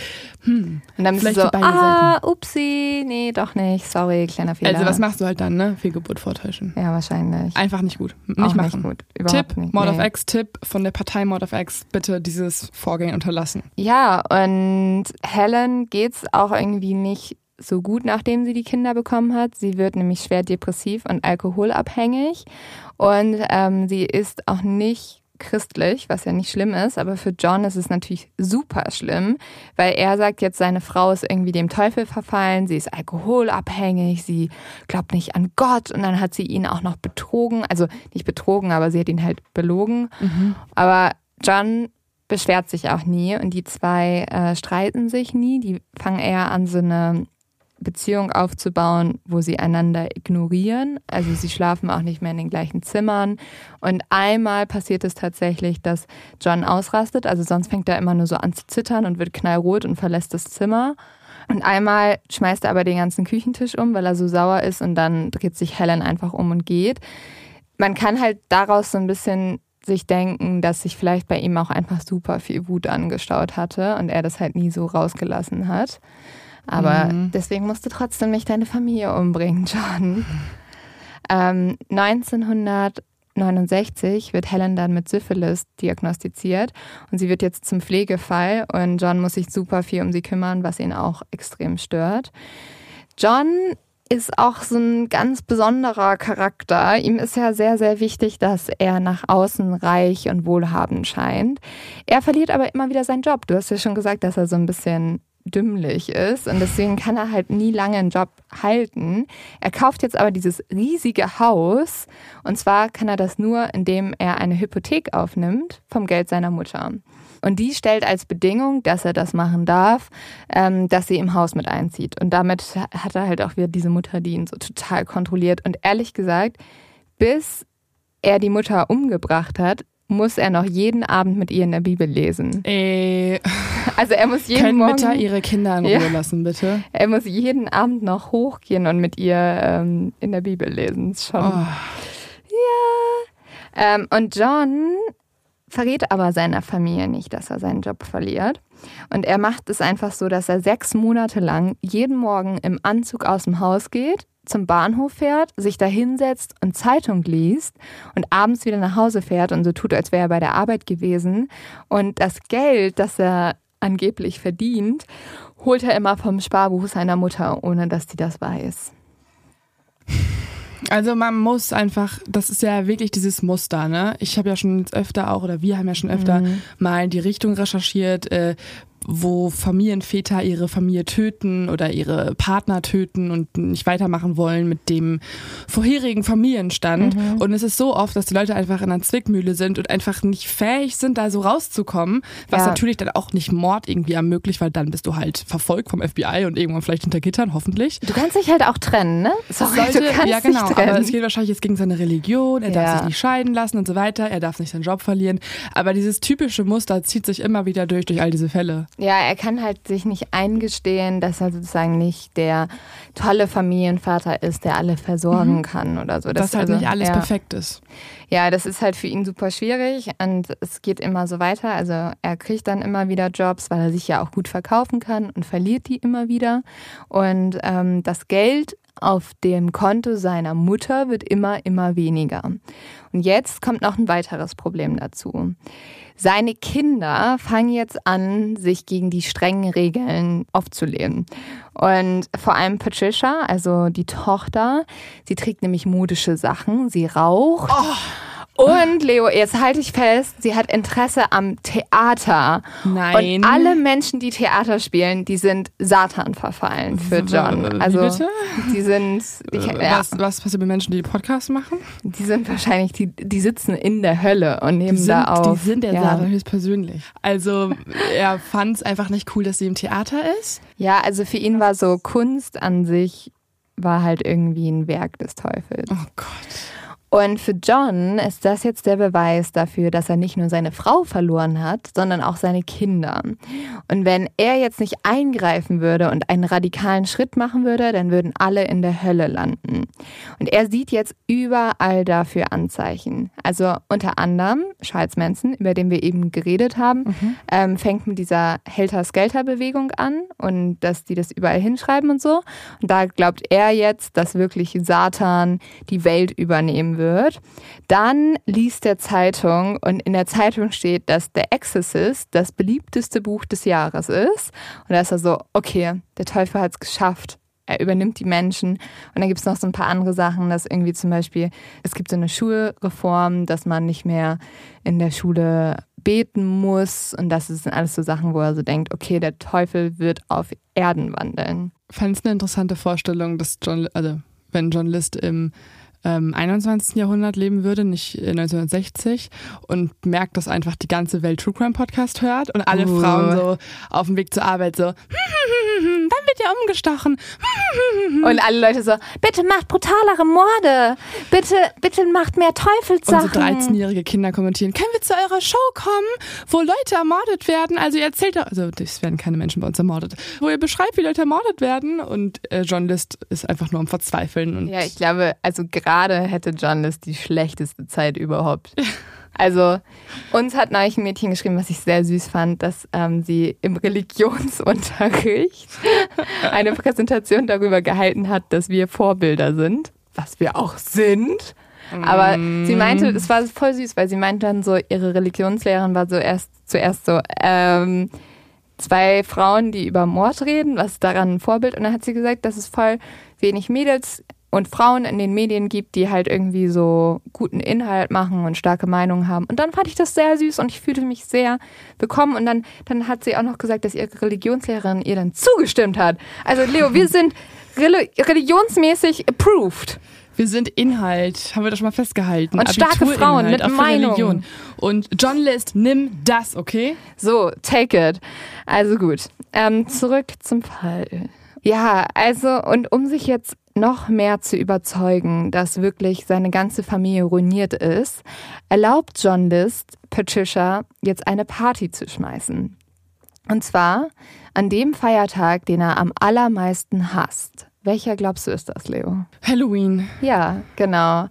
Hm, und dann bist du so, ah, Seiten. upsi, nee, doch nicht, sorry, kleiner Fehler. Also was machst du halt dann, ne? Fehlgeburt vortäuschen. Ja, wahrscheinlich. Einfach einfach nicht gut. Nicht Auch machen. Nicht gut. Überhaupt Tipp, nicht. Mod nee. of X, Tipp von der Partei Mod of X, bitte dieses Vorgehen unterlassen. Ja, und Helen geht's auch irgendwie nicht so gut, nachdem sie die Kinder bekommen hat. Sie wird nämlich schwer depressiv und alkoholabhängig und ähm, sie ist auch nicht christlich, was ja nicht schlimm ist, aber für John ist es natürlich super schlimm, weil er sagt jetzt, seine Frau ist irgendwie dem Teufel verfallen, sie ist alkoholabhängig, sie glaubt nicht an Gott und dann hat sie ihn auch noch betrogen, also nicht betrogen, aber sie hat ihn halt belogen. Mhm. Aber John beschwert sich auch nie und die zwei äh, streiten sich nie, die fangen eher an so eine Beziehung aufzubauen, wo sie einander ignorieren. Also sie schlafen auch nicht mehr in den gleichen Zimmern. Und einmal passiert es tatsächlich, dass John ausrastet. Also sonst fängt er immer nur so an zu zittern und wird knallrot und verlässt das Zimmer. Und einmal schmeißt er aber den ganzen Küchentisch um, weil er so sauer ist und dann dreht sich Helen einfach um und geht. Man kann halt daraus so ein bisschen sich denken, dass sich vielleicht bei ihm auch einfach super viel Wut angestaut hatte und er das halt nie so rausgelassen hat. Aber mhm. deswegen musst du trotzdem nicht deine Familie umbringen, John. Ähm, 1969 wird Helen dann mit Syphilis diagnostiziert und sie wird jetzt zum Pflegefall und John muss sich super viel um sie kümmern, was ihn auch extrem stört. John ist auch so ein ganz besonderer Charakter. Ihm ist ja sehr, sehr wichtig, dass er nach außen reich und wohlhabend scheint. Er verliert aber immer wieder seinen Job. Du hast ja schon gesagt, dass er so ein bisschen dümmlich ist und deswegen kann er halt nie lange einen Job halten. Er kauft jetzt aber dieses riesige Haus und zwar kann er das nur, indem er eine Hypothek aufnimmt vom Geld seiner Mutter. Und die stellt als Bedingung, dass er das machen darf, ähm, dass sie im Haus mit einzieht. Und damit hat er halt auch wieder diese Mutter, die ihn so total kontrolliert. Und ehrlich gesagt, bis er die Mutter umgebracht hat, muss er noch jeden Abend mit ihr in der Bibel lesen. Äh, also er muss jeden können Morgen... Mütter ihre Kinder in Ruhe ja, lassen, bitte? Er muss jeden Abend noch hochgehen und mit ihr ähm, in der Bibel lesen. Schon. Oh. Ja. Ähm, und John verrät aber seiner Familie nicht, dass er seinen Job verliert. Und er macht es einfach so, dass er sechs Monate lang jeden Morgen im Anzug aus dem Haus geht, zum Bahnhof fährt, sich da hinsetzt und Zeitung liest und abends wieder nach Hause fährt und so tut, als wäre er bei der Arbeit gewesen. Und das Geld, das er angeblich verdient, holt er immer vom Sparbuch seiner Mutter, ohne dass die das weiß. Also man muss einfach, das ist ja wirklich dieses Muster, ne? Ich habe ja schon öfter auch, oder wir haben ja schon öfter mhm. mal in die Richtung recherchiert, äh, wo Familienväter ihre Familie töten oder ihre Partner töten und nicht weitermachen wollen mit dem vorherigen Familienstand. Mhm. Und es ist so oft, dass die Leute einfach in einer Zwickmühle sind und einfach nicht fähig sind, da so rauszukommen, was ja. natürlich dann auch nicht Mord irgendwie ermöglicht, weil dann bist du halt verfolgt vom FBI und irgendwann vielleicht hinter Gittern, hoffentlich. Du kannst dich halt auch trennen, ne? Sorry, sollte, du kannst ja, genau, dich trennen. aber es geht wahrscheinlich jetzt gegen seine Religion, er ja. darf sich nicht scheiden lassen und so weiter, er darf nicht seinen Job verlieren. Aber dieses typische Muster zieht sich immer wieder durch, durch all diese Fälle. Ja, er kann halt sich nicht eingestehen, dass er sozusagen nicht der tolle Familienvater ist, der alle versorgen mhm. kann oder so. Das, dass halt also, nicht alles ja. perfekt ist. Ja, das ist halt für ihn super schwierig und es geht immer so weiter. Also er kriegt dann immer wieder Jobs, weil er sich ja auch gut verkaufen kann und verliert die immer wieder. Und ähm, das Geld auf dem Konto seiner Mutter wird immer, immer weniger. Und jetzt kommt noch ein weiteres Problem dazu. Seine Kinder fangen jetzt an, sich gegen die strengen Regeln aufzulehnen. Und vor allem Patricia, also die Tochter, sie trägt nämlich modische Sachen, sie raucht. Oh und Leo, jetzt halte ich fest, sie hat Interesse am Theater. Nein. Und alle Menschen, die Theater spielen, die sind Satan verfallen für John. Also bitte? die sind. Äh, ja. was, was passiert mit Menschen, die Podcasts machen? Die sind wahrscheinlich, die, die sitzen in der Hölle und nehmen sind, da auf. Die sind der ja. Satan höchstpersönlich. Also er fand es einfach nicht cool, dass sie im Theater ist. Ja, also für ihn war so Kunst an sich war halt irgendwie ein Werk des Teufels. Oh Gott. Und für John ist das jetzt der Beweis dafür, dass er nicht nur seine Frau verloren hat, sondern auch seine Kinder. Und wenn er jetzt nicht eingreifen würde und einen radikalen Schritt machen würde, dann würden alle in der Hölle landen. Und er sieht jetzt überall dafür Anzeichen. Also unter anderem Charles Manson, über den wir eben geredet haben, mhm. ähm, fängt mit dieser Helter-Skelter-Bewegung an und dass die das überall hinschreiben und so. Und da glaubt er jetzt, dass wirklich Satan die Welt übernehmen wird wird. Dann liest er Zeitung und in der Zeitung steht, dass The Exorcist das beliebteste Buch des Jahres ist. Und da ist er so, okay, der Teufel hat es geschafft. Er übernimmt die Menschen. Und dann gibt es noch so ein paar andere Sachen, dass irgendwie zum Beispiel, es gibt so eine Schulreform, dass man nicht mehr in der Schule beten muss. Und das sind alles so Sachen, wo er so denkt, okay, der Teufel wird auf Erden wandeln. Fand es eine interessante Vorstellung, dass John, also wenn John List im ähm, 21. Jahrhundert leben würde, nicht 1960 und merkt, dass einfach die ganze Welt True Crime Podcast hört und alle uh. Frauen so auf dem Weg zur Arbeit so, *laughs* dann wird ja umgestochen. *laughs* Und alle Leute so, bitte macht brutalere Morde, bitte, bitte macht mehr Teufelssachen. Und so 13-jährige Kinder kommentieren, können wir zu eurer Show kommen, wo Leute ermordet werden? Also ihr erzählt doch, also es werden keine Menschen bei uns ermordet, wo ihr beschreibt, wie Leute ermordet werden und äh, John List ist einfach nur am Verzweifeln. Und ja, ich glaube, also gerade gerade hätte John List die schlechteste Zeit überhaupt. Also uns hat neulich ein Mädchen geschrieben, was ich sehr süß fand, dass ähm, sie im Religionsunterricht *laughs* eine Präsentation darüber gehalten hat, dass wir Vorbilder sind, was wir auch sind. Aber mm. sie meinte, es war voll süß, weil sie meinte dann so, ihre Religionslehrerin war so erst zuerst so, ähm, zwei Frauen, die über Mord reden, was daran ein Vorbild? Und dann hat sie gesagt, dass es voll wenig Mädels und Frauen in den Medien gibt, die halt irgendwie so guten Inhalt machen und starke Meinungen haben. Und dann fand ich das sehr süß und ich fühlte mich sehr bekommen. Und dann, dann hat sie auch noch gesagt, dass ihre Religionslehrerin ihr dann zugestimmt hat. Also Leo, wir *laughs* sind religionsmäßig approved. Wir sind Inhalt, haben wir das schon mal festgehalten. Und starke Frauen mit Meinung. Religion. Und John List, nimm das, okay? So, take it. Also gut, ähm, zurück zum Fall. Ja, also und um sich jetzt noch mehr zu überzeugen, dass wirklich seine ganze Familie ruiniert ist, erlaubt John List Patricia jetzt eine Party zu schmeißen. Und zwar an dem Feiertag, den er am allermeisten hasst, Welcher glaubst du ist das, Leo? Halloween. Ja, genau.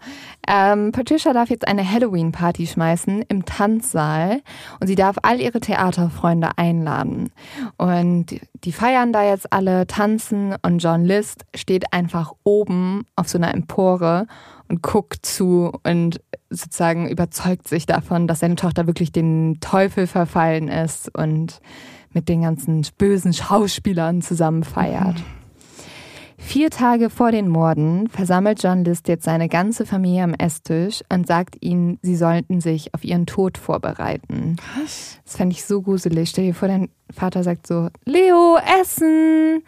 Ähm, Patricia darf jetzt eine Halloween-Party schmeißen im Tanzsaal und sie darf all ihre Theaterfreunde einladen. Und die feiern da jetzt alle, tanzen und John List steht einfach oben auf so einer Empore und guckt zu und sozusagen überzeugt sich davon, dass seine Tochter wirklich den Teufel verfallen ist und mit den ganzen bösen Schauspielern zusammen feiert. Mhm. Vier Tage vor den Morden versammelt John List jetzt seine ganze Familie am Esstisch und sagt ihnen, sie sollten sich auf ihren Tod vorbereiten. Was? Das fände ich so gruselig. Stell dir vor, dein Vater sagt so, Leo, Essen!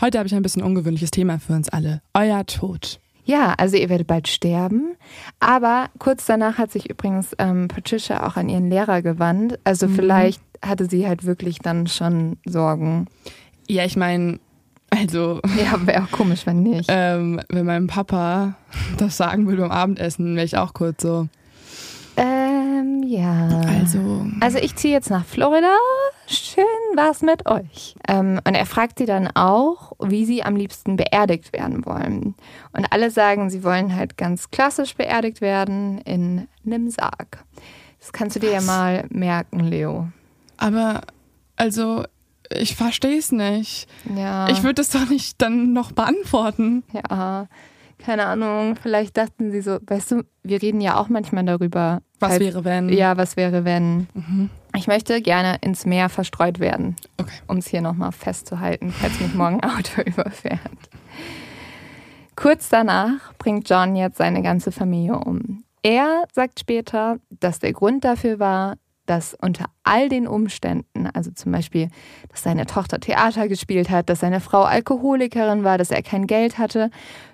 Heute habe ich ein bisschen ungewöhnliches Thema für uns alle. Euer Tod. Ja, also ihr werdet bald sterben. Aber kurz danach hat sich übrigens ähm, Patricia auch an ihren Lehrer gewandt. Also mhm. vielleicht hatte sie halt wirklich dann schon Sorgen. Ja, ich meine, also. Ja, wäre auch komisch, wenn nicht. Ähm, wenn mein Papa das sagen würde beim Abendessen, wäre ich auch kurz so. Ähm, ja. Also. Also ich ziehe jetzt nach Florida. Schön war's mit euch. Ähm, und er fragt sie dann auch, wie sie am liebsten beerdigt werden wollen. Und alle sagen, sie wollen halt ganz klassisch beerdigt werden in einem Sarg. Das kannst du dir Was? ja mal merken, Leo. Aber, also, ich verstehe es nicht. Ja. Ich würde es doch nicht dann noch beantworten. Ja, keine Ahnung. Vielleicht dachten sie so, weißt du, wir reden ja auch manchmal darüber. Was halt, wäre, wenn? Ja, was wäre, wenn? Mhm. Ich möchte gerne ins Meer verstreut werden. Okay. Um es hier nochmal festzuhalten, falls mich morgen ein Auto *laughs* überfährt. Kurz danach bringt John jetzt seine ganze Familie um. Er sagt später, dass der Grund dafür war, dass unter all den Umständen, also zum Beispiel, dass seine Tochter Theater gespielt hat, dass seine Frau Alkoholikerin war, dass er kein Geld hatte,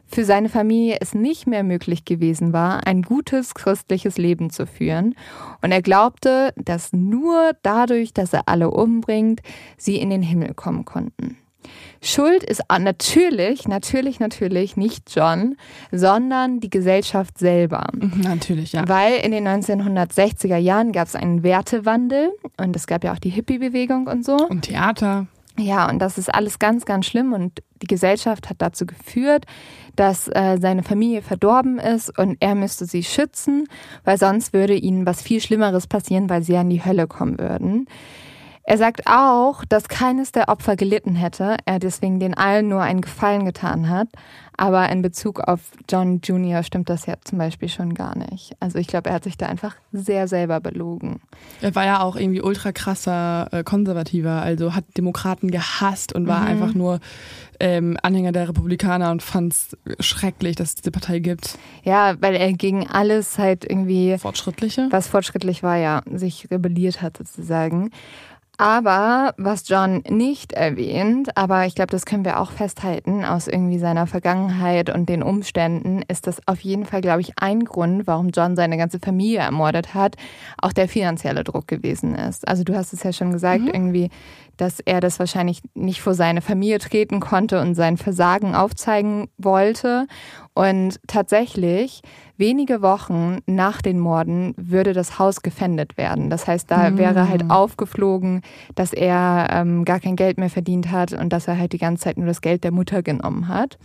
für seine Familie es nicht mehr möglich gewesen war, ein gutes christliches Leben zu führen. Und er glaubte, dass nur dadurch, dass er alle umbringt, sie in den Himmel kommen konnten. Schuld ist natürlich, natürlich, natürlich nicht John, sondern die Gesellschaft selber. Mhm, natürlich, ja. Weil in den 1960er Jahren gab es einen Wertewandel und es gab ja auch die Hippie-Bewegung und so. Und Theater. Ja, und das ist alles ganz, ganz schlimm und die Gesellschaft hat dazu geführt, dass äh, seine Familie verdorben ist und er müsste sie schützen, weil sonst würde ihnen was viel Schlimmeres passieren, weil sie an die Hölle kommen würden. Er sagt auch, dass keines der Opfer gelitten hätte, er deswegen den allen nur einen Gefallen getan hat. Aber in Bezug auf John Jr. stimmt das ja zum Beispiel schon gar nicht. Also ich glaube, er hat sich da einfach sehr selber belogen. Er war ja auch irgendwie ultra krasser äh, Konservativer, also hat Demokraten gehasst und war mhm. einfach nur ähm, Anhänger der Republikaner und fand es schrecklich, dass es diese Partei gibt. Ja, weil er gegen alles halt irgendwie. Fortschrittliche? Was fortschrittlich war, ja, sich rebelliert hat sozusagen. Aber was John nicht erwähnt, aber ich glaube, das können wir auch festhalten aus irgendwie seiner Vergangenheit und den Umständen, ist das auf jeden Fall, glaube ich, ein Grund, warum John seine ganze Familie ermordet hat, auch der finanzielle Druck gewesen ist. Also du hast es ja schon gesagt, mhm. irgendwie, dass er das wahrscheinlich nicht vor seine Familie treten konnte und sein Versagen aufzeigen wollte. Und tatsächlich wenige Wochen nach den Morden würde das Haus gefändet werden. Das heißt, da mhm. wäre halt aufgeflogen, dass er ähm, gar kein Geld mehr verdient hat und dass er halt die ganze Zeit nur das Geld der Mutter genommen hat.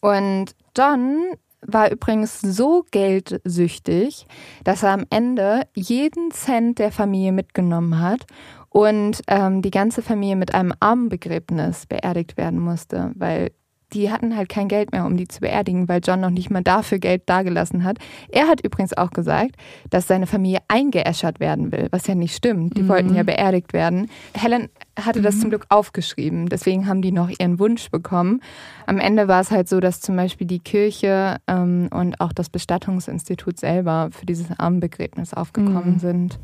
Und John war übrigens so geldsüchtig, dass er am Ende jeden Cent der Familie mitgenommen hat und ähm, die ganze Familie mit einem Armenbegräbnis beerdigt werden musste, weil die hatten halt kein Geld mehr, um die zu beerdigen, weil John noch nicht mal dafür Geld dagelassen hat. Er hat übrigens auch gesagt, dass seine Familie eingeäschert werden will, was ja nicht stimmt. Die mhm. wollten ja beerdigt werden. Helen hatte mhm. das zum Glück aufgeschrieben, deswegen haben die noch ihren Wunsch bekommen. Am Ende war es halt so, dass zum Beispiel die Kirche ähm, und auch das Bestattungsinstitut selber für dieses Armenbegräbnis aufgekommen mhm. sind.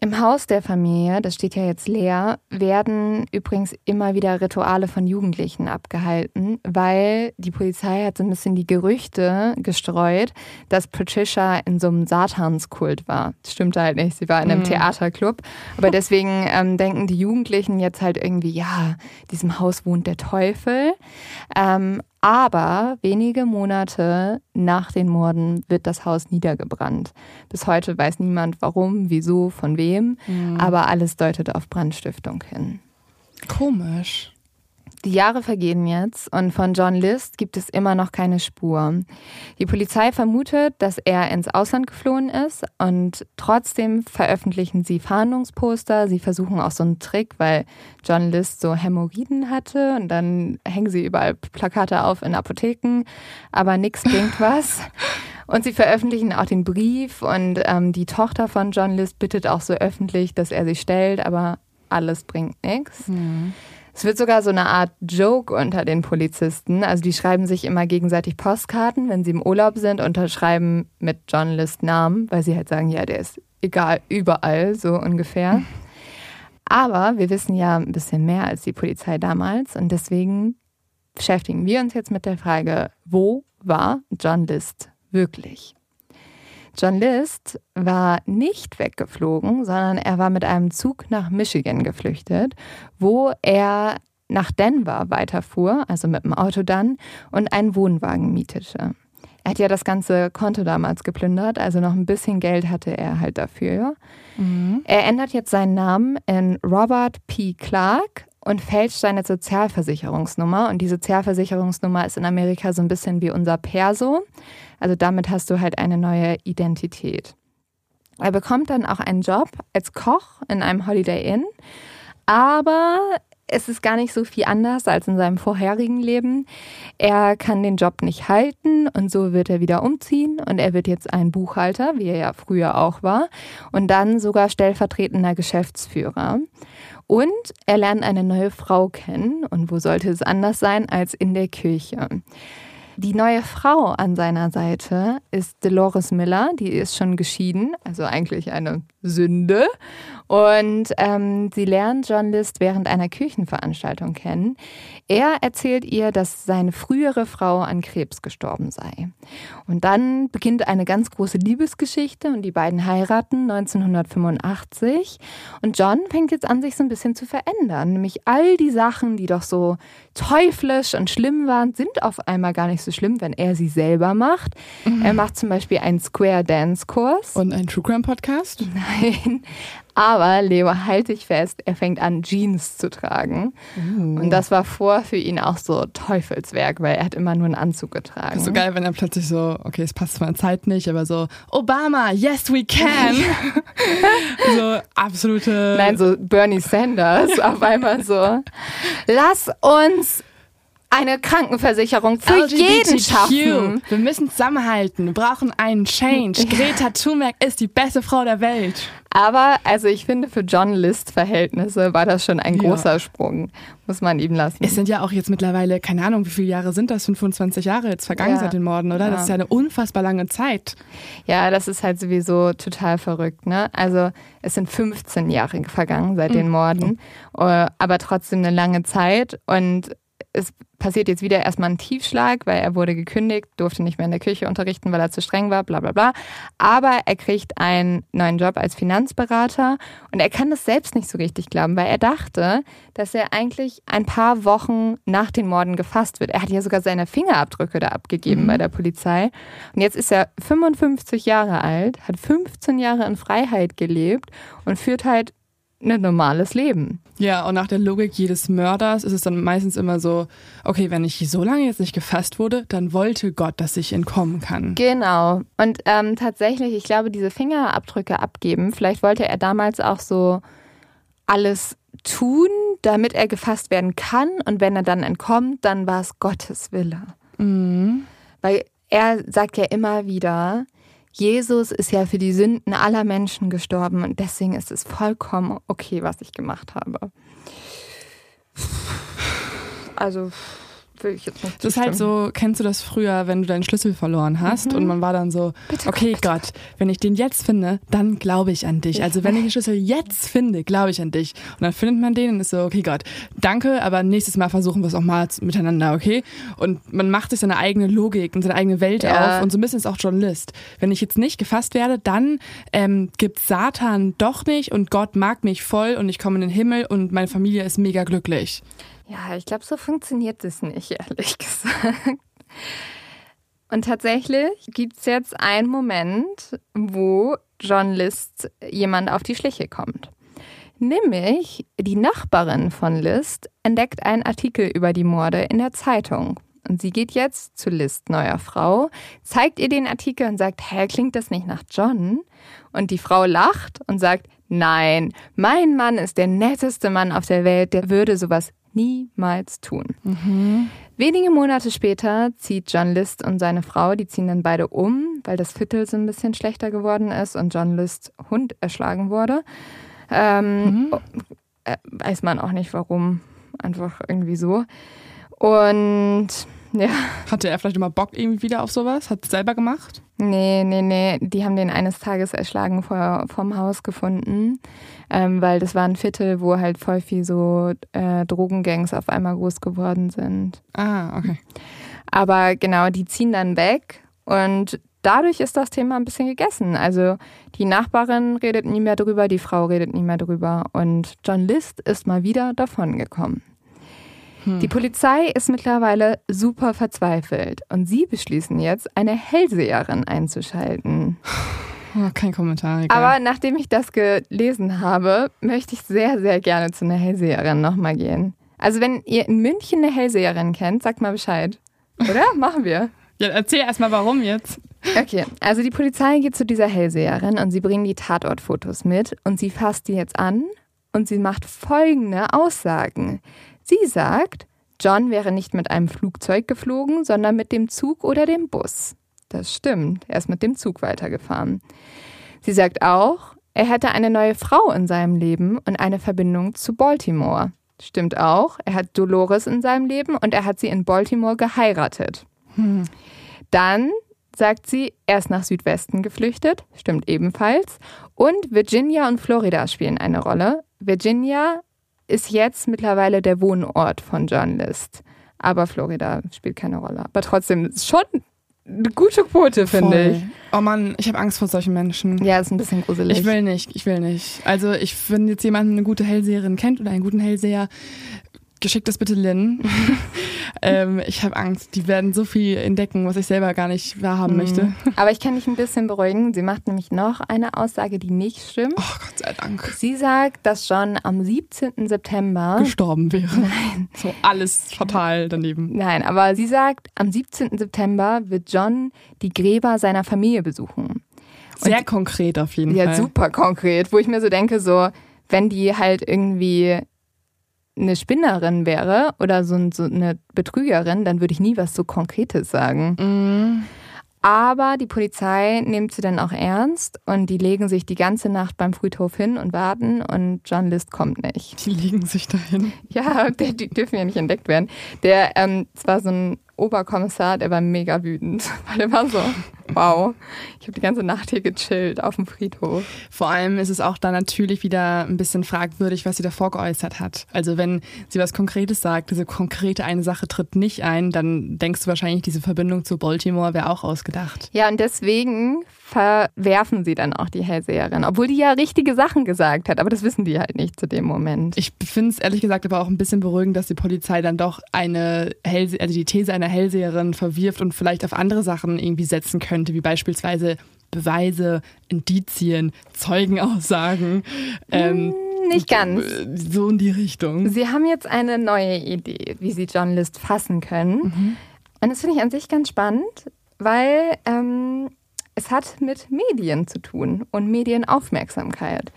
Im Haus der Familie, das steht ja jetzt leer, werden übrigens immer wieder Rituale von Jugendlichen abgehalten, weil die Polizei hat so ein bisschen die Gerüchte gestreut, dass Patricia in so einem Satanskult war. Das stimmt halt nicht, sie war in einem mhm. Theaterclub. Aber deswegen ähm, denken die Jugendlichen jetzt halt irgendwie, ja, diesem Haus wohnt der Teufel. Ähm, aber wenige Monate nach den Morden wird das Haus niedergebrannt. Bis heute weiß niemand warum, wieso, von wem, mhm. aber alles deutet auf Brandstiftung hin. Komisch. Die Jahre vergehen jetzt und von John List gibt es immer noch keine Spur. Die Polizei vermutet, dass er ins Ausland geflohen ist und trotzdem veröffentlichen sie Fahndungsposter. Sie versuchen auch so einen Trick, weil John List so Hämorrhoiden hatte und dann hängen sie überall Plakate auf in Apotheken, aber nichts bringt *laughs* was. Und sie veröffentlichen auch den Brief und ähm, die Tochter von John List bittet auch so öffentlich, dass er sich stellt, aber alles bringt nichts. Mhm. Es wird sogar so eine Art Joke unter den Polizisten. Also die schreiben sich immer gegenseitig Postkarten, wenn sie im Urlaub sind, unterschreiben mit John List Namen, weil sie halt sagen, ja, der ist egal, überall, so ungefähr. Aber wir wissen ja ein bisschen mehr als die Polizei damals und deswegen beschäftigen wir uns jetzt mit der Frage, wo war John List wirklich? John List war nicht weggeflogen, sondern er war mit einem Zug nach Michigan geflüchtet, wo er nach Denver weiterfuhr, also mit dem Auto dann, und einen Wohnwagen mietete. Er hat ja das ganze Konto damals geplündert, also noch ein bisschen Geld hatte er halt dafür. Mhm. Er ändert jetzt seinen Namen in Robert P. Clark und fälscht seine Sozialversicherungsnummer. Und die Sozialversicherungsnummer ist in Amerika so ein bisschen wie unser Perso. Also damit hast du halt eine neue Identität. Er bekommt dann auch einen Job als Koch in einem Holiday Inn, aber es ist gar nicht so viel anders als in seinem vorherigen Leben. Er kann den Job nicht halten und so wird er wieder umziehen und er wird jetzt ein Buchhalter, wie er ja früher auch war, und dann sogar stellvertretender Geschäftsführer. Und er lernt eine neue Frau kennen und wo sollte es anders sein als in der Kirche. Die neue Frau an seiner Seite ist Dolores Miller, die ist schon geschieden, also eigentlich eine Sünde. Und ähm, sie lernt John List während einer Kirchenveranstaltung kennen. Er erzählt ihr, dass seine frühere Frau an Krebs gestorben sei. Und dann beginnt eine ganz große Liebesgeschichte und die beiden heiraten 1985. Und John fängt jetzt an, sich so ein bisschen zu verändern. Nämlich all die Sachen, die doch so teuflisch und schlimm waren, sind auf einmal gar nicht so schlimm, wenn er sie selber macht. Mhm. Er macht zum Beispiel einen Square Dance Kurs. Und einen True Crime Podcast? Nein. Aber Leo, halt dich fest, er fängt an, Jeans zu tragen. Uh. Und das war vor für ihn auch so Teufelswerk, weil er hat immer nur einen Anzug getragen. Das ist so geil, wenn er plötzlich so, okay, es passt zwar in Zeit nicht, aber so, Obama, yes we can. *laughs* so absolute. Nein, so Bernie Sanders auf einmal so. Lass uns eine Krankenversicherung für LGBTQ. jeden schaffen. Wir müssen zusammenhalten. Wir brauchen einen Change. *laughs* Greta Thunberg ist die beste Frau der Welt. Aber also ich finde, für John List-Verhältnisse war das schon ein ja. großer Sprung. Muss man ihm lassen. Es sind ja auch jetzt mittlerweile, keine Ahnung, wie viele Jahre sind das? 25 Jahre jetzt vergangen ja. seit den Morden, oder? Ja. Das ist ja eine unfassbar lange Zeit. Ja, das ist halt sowieso total verrückt, ne? Also es sind 15 Jahre vergangen seit mhm. den Morden, äh, aber trotzdem eine lange Zeit und es passiert jetzt wieder erstmal ein Tiefschlag, weil er wurde gekündigt, durfte nicht mehr in der Küche unterrichten, weil er zu streng war, bla bla bla. Aber er kriegt einen neuen Job als Finanzberater und er kann das selbst nicht so richtig glauben, weil er dachte, dass er eigentlich ein paar Wochen nach den Morden gefasst wird. Er hat ja sogar seine Fingerabdrücke da abgegeben mhm. bei der Polizei. Und jetzt ist er 55 Jahre alt, hat 15 Jahre in Freiheit gelebt und führt halt ein normales Leben. Ja, und nach der Logik jedes Mörders ist es dann meistens immer so, okay, wenn ich so lange jetzt nicht gefasst wurde, dann wollte Gott, dass ich entkommen kann. Genau. Und ähm, tatsächlich, ich glaube, diese Fingerabdrücke abgeben, vielleicht wollte er damals auch so alles tun, damit er gefasst werden kann. Und wenn er dann entkommt, dann war es Gottes Wille. Mhm. Weil er sagt ja immer wieder, Jesus ist ja für die Sünden aller Menschen gestorben und deswegen ist es vollkommen okay, was ich gemacht habe. Also will ich jetzt nicht Das ist halt so, kennst du das früher, wenn du deinen Schlüssel verloren hast mhm. und man war dann so, bitte okay Gott, Gott, wenn ich den jetzt finde, dann glaube ich an dich. Also wenn ich den Schlüssel jetzt finde, glaube ich an dich. Und dann findet man den und ist so, okay Gott, danke, aber nächstes Mal versuchen wir es auch mal miteinander, okay? Und man macht sich seine eigene Logik und seine eigene Welt ja. auf und so ein bisschen ist auch Journalist. Wenn ich jetzt nicht gefasst werde, dann ähm, gibt Satan doch nicht und Gott mag mich voll und ich komme in den Himmel und meine Familie ist mega glücklich. Ja, ich glaube, so funktioniert es nicht, *laughs* ehrlich gesagt. Und tatsächlich gibt es jetzt einen Moment, wo John List jemand auf die Schliche kommt. Nämlich die Nachbarin von List entdeckt einen Artikel über die Morde in der Zeitung. Und sie geht jetzt zu List, neuer Frau, zeigt ihr den Artikel und sagt, hä, klingt das nicht nach John? Und die Frau lacht und sagt, nein, mein Mann ist der netteste Mann auf der Welt, der würde sowas niemals tun. Mhm. Wenige Monate später zieht John List und seine Frau, die ziehen dann beide um, weil das Viertel so ein bisschen schlechter geworden ist und John List Hund erschlagen wurde. Ähm, mhm. äh, weiß man auch nicht warum. Einfach irgendwie so. Und ja. Hatte er vielleicht immer Bock irgendwie wieder auf sowas? Hat es selber gemacht? Nee, nee, nee. Die haben den eines Tages erschlagen vor, vom Haus gefunden, ähm, weil das war ein Viertel, wo halt voll viel so äh, Drogengangs auf einmal groß geworden sind. Ah, okay. Aber genau, die ziehen dann weg und dadurch ist das Thema ein bisschen gegessen. Also die Nachbarin redet nie mehr drüber, die Frau redet nie mehr drüber und John List ist mal wieder davongekommen. Hm. Die Polizei ist mittlerweile super verzweifelt und sie beschließen jetzt, eine Hellseherin einzuschalten. Oh, kein Kommentar. Egal. Aber nachdem ich das gelesen habe, möchte ich sehr, sehr gerne zu einer Hellseherin nochmal gehen. Also wenn ihr in München eine Hellseherin kennt, sagt mal Bescheid. Oder? *laughs* Machen wir. Ja, erzähl erstmal, warum jetzt. Okay, also die Polizei geht zu dieser Hellseherin und sie bringen die Tatortfotos mit und sie fasst die jetzt an und sie macht folgende Aussagen. Sie sagt, John wäre nicht mit einem Flugzeug geflogen, sondern mit dem Zug oder dem Bus. Das stimmt, er ist mit dem Zug weitergefahren. Sie sagt auch, er hätte eine neue Frau in seinem Leben und eine Verbindung zu Baltimore. Stimmt auch, er hat Dolores in seinem Leben und er hat sie in Baltimore geheiratet. Hm. Dann sagt sie, er ist nach Südwesten geflüchtet, stimmt ebenfalls. Und Virginia und Florida spielen eine Rolle. Virginia ist jetzt mittlerweile der Wohnort von John List. Aber Florida spielt keine Rolle. Aber trotzdem schon eine gute Quote, finde ich. Oh Mann, ich habe Angst vor solchen Menschen. Ja, ist ein bisschen gruselig. Ich will nicht, ich will nicht. Also ich, wenn jetzt jemand eine gute Hellseherin kennt oder einen guten Hellseher, geschickt das bitte Lynn. *laughs* ähm, ich habe Angst, die werden so viel entdecken, was ich selber gar nicht wahrhaben mhm. möchte. Aber ich kann dich ein bisschen beruhigen. Sie macht nämlich noch eine Aussage, die nicht stimmt. Oh Gott sei Dank. Sie sagt, dass John am 17. September gestorben wäre. Nein. *laughs* So alles fatal daneben. Nein, aber sie sagt, am 17. September wird John die Gräber seiner Familie besuchen. Sehr Und, konkret auf jeden ja, Fall. Ja, super konkret, wo ich mir so denke, so, wenn die halt irgendwie eine Spinnerin wäre oder so, so eine Betrügerin, dann würde ich nie was so Konkretes sagen. Mhm. Aber die Polizei nimmt sie dann auch ernst und die legen sich die ganze Nacht beim Friedhof hin und warten und John List kommt nicht. Die legen sich dahin? Ja, *laughs* die, die dürfen ja nicht entdeckt werden. Der, ähm, zwar so ein Oberkommissar, der war mega wütend, *laughs* weil er war so, wow, ich habe die ganze Nacht hier gechillt auf dem Friedhof. Vor allem ist es auch dann natürlich wieder ein bisschen fragwürdig, was sie davor geäußert hat. Also wenn sie was Konkretes sagt, diese konkrete eine Sache tritt nicht ein, dann denkst du wahrscheinlich, diese Verbindung zu Baltimore wäre auch ausgedacht. Ja, und deswegen verwerfen sie dann auch die Hellseherin, obwohl die ja richtige Sachen gesagt hat, aber das wissen die halt nicht zu dem Moment. Ich finde es ehrlich gesagt aber auch ein bisschen beruhigend, dass die Polizei dann doch eine Hellse also die These einer Hellseherin verwirft und vielleicht auf andere Sachen irgendwie setzen könnte, wie beispielsweise Beweise, Indizien, Zeugenaussagen. Ähm, hm, nicht ganz. So in die Richtung. Sie haben jetzt eine neue Idee, wie Sie John List fassen können. Mhm. Und das finde ich an sich ganz spannend, weil ähm, es hat mit Medien zu tun und Medienaufmerksamkeit.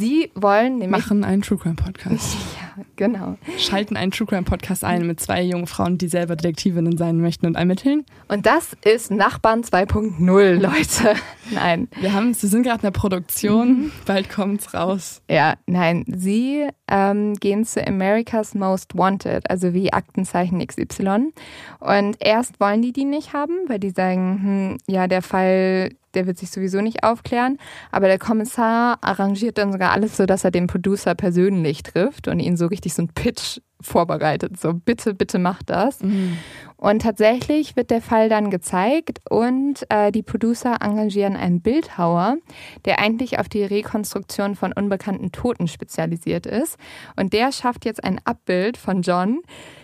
Sie wollen nämlich. Machen einen True Crime Podcast. *laughs* Ja, genau. Schalten einen True Crime Podcast ein mit zwei jungen Frauen, die selber Detektivinnen sein möchten und ermitteln. Und das ist Nachbarn 2.0, Leute. *laughs* Nein. Wir haben, Sie sind gerade in der Produktion, mhm. bald kommt's raus. Ja, nein. Sie ähm, gehen zu America's Most Wanted, also wie Aktenzeichen XY. Und erst wollen die die nicht haben, weil die sagen, hm, ja, der Fall der wird sich sowieso nicht aufklären. Aber der Kommissar arrangiert dann sogar alles so, dass er den Producer persönlich trifft und ihn so richtig so ein Pitch vorbereitet. So, bitte, bitte mach das. Mhm. Und tatsächlich wird der Fall dann gezeigt und äh, die Producer engagieren einen Bildhauer, der eigentlich auf die Rekonstruktion von unbekannten Toten spezialisiert ist. Und der schafft jetzt ein Abbild von John,